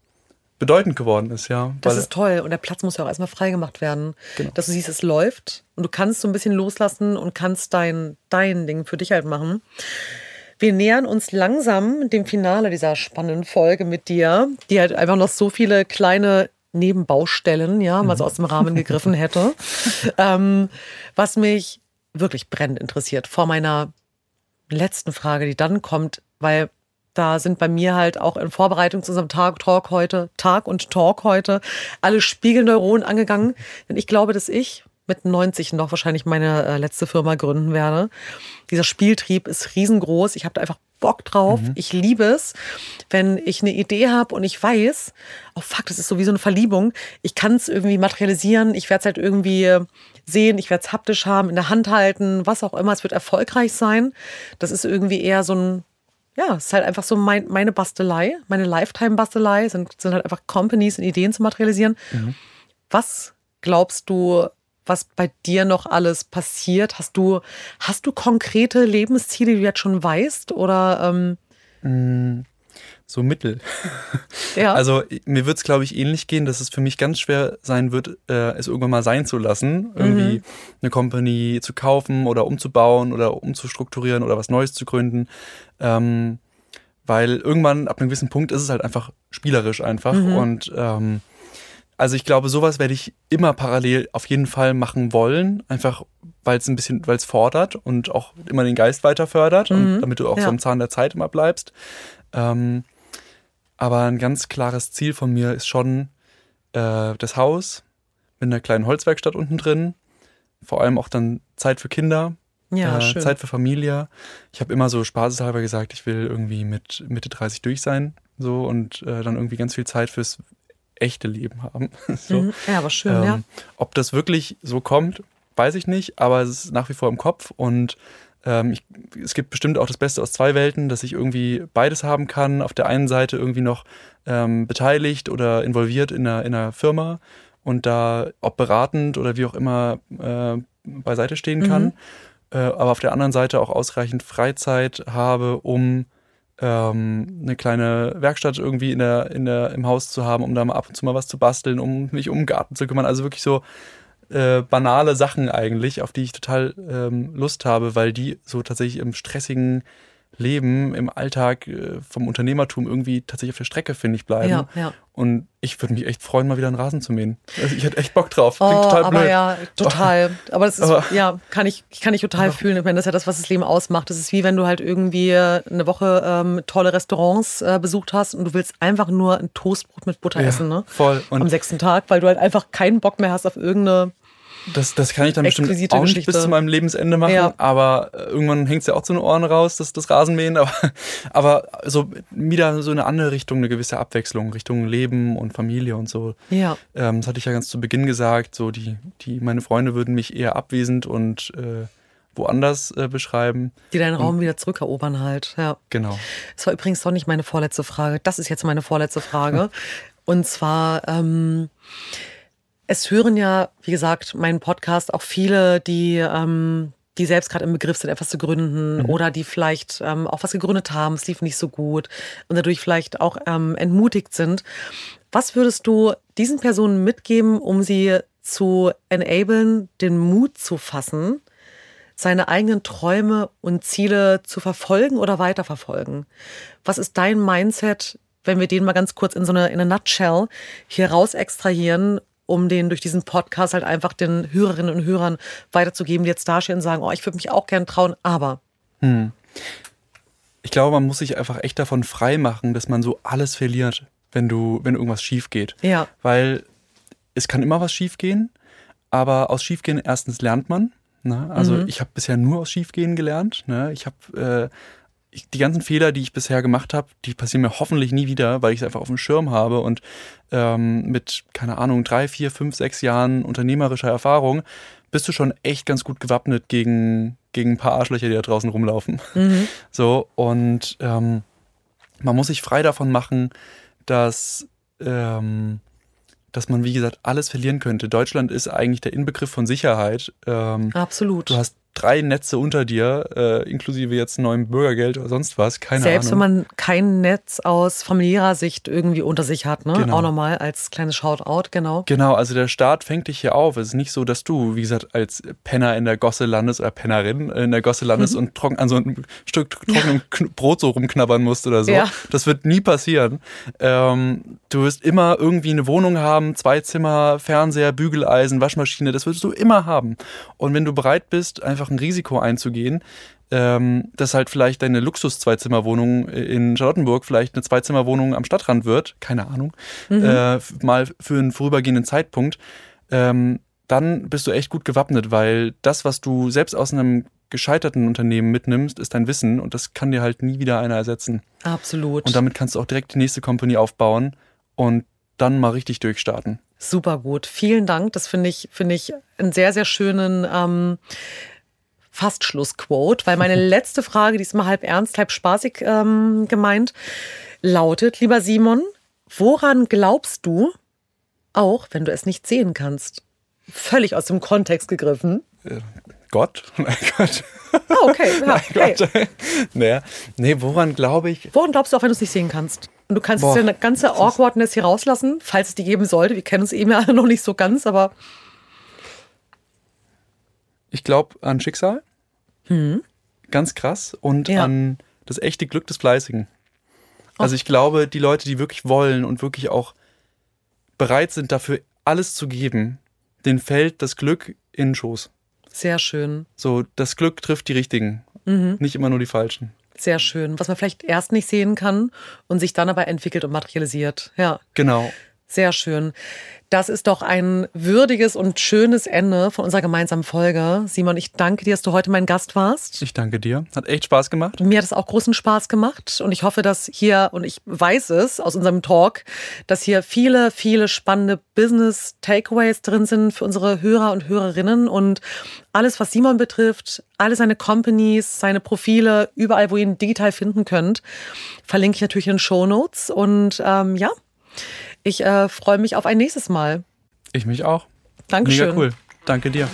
bedeutend geworden ist, ja. Das ist toll. Und der Platz muss ja auch erstmal freigemacht werden. Genau. Dass du siehst, es läuft und du kannst so ein bisschen loslassen und kannst dein, dein Ding für dich halt machen. Wir nähern uns langsam dem Finale dieser spannenden Folge mit dir, die halt einfach noch so viele kleine Nebenbaustellen, ja, mal so aus dem Rahmen gegriffen hätte. ähm, was mich wirklich brennend interessiert vor meiner letzten Frage, die dann kommt, weil da sind bei mir halt auch in Vorbereitung zu unserem Tag, Talk heute, Tag und Talk heute, alle Spiegelneuronen angegangen. Denn ich glaube, dass ich mit 90 noch wahrscheinlich meine äh, letzte Firma gründen werde. Dieser Spieltrieb ist riesengroß. Ich habe da einfach Bock drauf. Mhm. Ich liebe es, wenn ich eine Idee habe und ich weiß, oh fuck, das ist so wie so eine Verliebung. Ich kann es irgendwie materialisieren. Ich werde es halt irgendwie sehen. Ich werde es haptisch haben, in der Hand halten, was auch immer. Es wird erfolgreich sein. Das ist irgendwie eher so ein ja, es ist halt einfach so mein, meine Bastelei, meine Lifetime-Bastelei, sind, sind halt einfach Companies und Ideen zu materialisieren. Mhm. Was glaubst du, was bei dir noch alles passiert? Hast du, hast du konkrete Lebensziele, die du jetzt schon weißt? Oder ähm mm, so mittel. Ja. Also mir wird es, glaube ich, ähnlich gehen, dass es für mich ganz schwer sein wird, äh, es irgendwann mal sein zu lassen, irgendwie mhm. eine Company zu kaufen oder umzubauen oder umzustrukturieren oder was Neues zu gründen. Ähm, weil irgendwann ab einem gewissen Punkt ist es halt einfach spielerisch einfach mhm. und ähm, also ich glaube, sowas werde ich immer parallel auf jeden Fall machen wollen, einfach weil es ein bisschen, weil es fordert und auch immer den Geist weiter fördert mhm. und damit du auch ja. so am Zahn der Zeit immer bleibst. Ähm, aber ein ganz klares Ziel von mir ist schon äh, das Haus mit einer kleinen Holzwerkstatt unten drin. Vor allem auch dann Zeit für Kinder, ja, äh, Zeit für Familie. Ich habe immer so spaßeshalber gesagt, ich will irgendwie mit Mitte 30 durch sein so und äh, dann irgendwie ganz viel Zeit fürs echte Leben haben. so. Mhm. Ja, aber schön, ähm, ja. Ob das wirklich so kommt, weiß ich nicht, aber es ist nach wie vor im Kopf und ähm, ich, es gibt bestimmt auch das Beste aus zwei Welten, dass ich irgendwie beides haben kann. Auf der einen Seite irgendwie noch ähm, beteiligt oder involviert in einer, in einer Firma und da ob beratend oder wie auch immer äh, beiseite stehen kann. Mhm. Äh, aber auf der anderen Seite auch ausreichend Freizeit habe, um ähm, eine kleine Werkstatt irgendwie in der, in der, im Haus zu haben, um da mal ab und zu mal was zu basteln, um mich um den Garten zu kümmern. Also wirklich so äh, banale Sachen eigentlich, auf die ich total ähm, Lust habe, weil die so tatsächlich im stressigen Leben, im Alltag äh, vom Unternehmertum irgendwie tatsächlich auf der Strecke, finde ich, bleiben. Ja, ja. Und ich würde mich echt freuen, mal wieder einen Rasen zu mähen. Also ich hätte echt Bock drauf. Klingt oh, total aber blöd. ja, total. Aber das ist, aber, ja, kann ich, kann ich total aber, fühlen. Ich meine, das ist ja das, was das Leben ausmacht. Das ist wie wenn du halt irgendwie eine Woche ähm, tolle Restaurants äh, besucht hast und du willst einfach nur ein Toastbrot mit Butter ja, essen, ne? Voll. Und Am sechsten Tag, weil du halt einfach keinen Bock mehr hast auf irgendeine das, das kann ich dann bestimmt auch nicht bis zu meinem Lebensende machen, ja. aber äh, irgendwann hängt es ja auch zu den Ohren raus, das, das Rasenmähen. Aber, aber so wieder so eine andere Richtung, eine gewisse Abwechslung, Richtung Leben und Familie und so. Ja. Ähm, das hatte ich ja ganz zu Beginn gesagt. So die, die, meine Freunde würden mich eher abwesend und äh, woanders äh, beschreiben. Die deinen Raum wieder zurückerobern halt, ja. Genau. Das war übrigens doch nicht meine vorletzte Frage. Das ist jetzt meine vorletzte Frage. und zwar, ähm, es hören ja, wie gesagt, meinen Podcast auch viele, die, ähm, die selbst gerade im Begriff sind, etwas zu gründen mhm. oder die vielleicht ähm, auch was gegründet haben, es lief nicht so gut und dadurch vielleicht auch ähm, entmutigt sind. Was würdest du diesen Personen mitgeben, um sie zu enablen, den Mut zu fassen, seine eigenen Träume und Ziele zu verfolgen oder weiterverfolgen? Was ist dein Mindset, wenn wir den mal ganz kurz in so eine, in eine Nutshell hier raus extrahieren um den durch diesen Podcast halt einfach den Hörerinnen und Hörern weiterzugeben, die jetzt dastehen und sagen, oh, ich würde mich auch gern trauen, aber. Hm. Ich glaube, man muss sich einfach echt davon frei machen, dass man so alles verliert, wenn du, wenn irgendwas schief geht. Ja. Weil es kann immer was schief gehen, aber aus Schiefgehen erstens lernt man. Ne? Also mhm. ich habe bisher nur aus Schiefgehen gelernt. Ne? Ich habe äh, ich, die ganzen Fehler, die ich bisher gemacht habe, die passieren mir hoffentlich nie wieder, weil ich es einfach auf dem Schirm habe und ähm, mit, keine Ahnung, drei, vier, fünf, sechs Jahren unternehmerischer Erfahrung bist du schon echt ganz gut gewappnet gegen, gegen ein paar Arschlöcher, die da draußen rumlaufen. Mhm. So, und ähm, man muss sich frei davon machen, dass, ähm, dass man, wie gesagt, alles verlieren könnte. Deutschland ist eigentlich der Inbegriff von Sicherheit. Ähm, Absolut. Du hast drei Netze unter dir, äh, inklusive jetzt neuem Bürgergeld oder sonst was, keine Selbst Ahnung. wenn man kein Netz aus familiärer Sicht irgendwie unter sich hat, ne? Genau. Auch nochmal als kleines Shoutout, genau. Genau, also der Staat fängt dich hier auf. Es ist nicht so, dass du, wie gesagt, als Penner in der Gosse landest oder Pennerin in der Gosse landest und trocken, an so einem Stück trockenem Kn- Brot so rumknabbern musst oder so. Ja. Das wird nie passieren. Ähm, du wirst immer irgendwie eine Wohnung haben, zwei Zimmer, Fernseher, Bügeleisen, Waschmaschine, das wirst du immer haben. Und wenn du bereit bist, einfach ein Risiko einzugehen, ähm, dass halt vielleicht deine Luxus-Zweizimmerwohnung in Charlottenburg vielleicht eine Zweizimmerwohnung am Stadtrand wird, keine Ahnung, äh, f- mal für einen vorübergehenden Zeitpunkt, ähm, dann bist du echt gut gewappnet, weil das, was du selbst aus einem gescheiterten Unternehmen mitnimmst, ist dein Wissen und das kann dir halt nie wieder einer ersetzen. Absolut. Und damit kannst du auch direkt die nächste Company aufbauen und dann mal richtig durchstarten. Super gut. Vielen Dank. Das finde ich, finde ich einen sehr, sehr schönen ähm, fast Schlussquote, weil meine letzte Frage, die ist mal halb ernst, halb spaßig ähm, gemeint, lautet, lieber Simon, woran glaubst du, auch wenn du es nicht sehen kannst? Völlig aus dem Kontext gegriffen. Gott? Mein Gott. Ah, okay. Ja, okay. Gott. Naja, nee, woran glaube ich? Woran glaubst du auch, wenn du es nicht sehen kannst? Und du kannst Boah, eine ganze Awkwardness hier rauslassen, falls es die geben sollte. Wir kennen uns eben ja alle noch nicht so ganz, aber Ich glaube an Schicksal. Ganz krass. Und Ja. an das echte Glück des Fleißigen. Also ich glaube, die Leute, die wirklich wollen und wirklich auch bereit sind, dafür alles zu geben, denen fällt das Glück in den Schoß. sehr schön. So, das Glück trifft die Richtigen, nicht immer nur die Falschen. Sehr schön. Was man vielleicht erst nicht sehen kann und sich dann aber entwickelt und materialisiert. Ja, Genau. Sehr schön. Das ist doch ein würdiges und schönes Ende von unserer gemeinsamen Folge. Simon, ich danke dir, dass du heute mein Gast warst. Ich danke dir. Hat echt Spaß gemacht. Mir hat es auch großen Spaß gemacht und ich hoffe, dass hier, und ich weiß es aus unserem Talk, dass hier viele, viele spannende Business-Takeaways drin sind für unsere Hörer und Hörerinnen und alles, was Simon betrifft, alle seine Companies, seine Profile, überall, wo ihr ihn digital finden könnt, verlinke ich natürlich in den Show Notes und ähm, ja, ich äh, freue mich auf ein nächstes Mal. Ich mich auch. Dankeschön. Mega cool. Danke dir.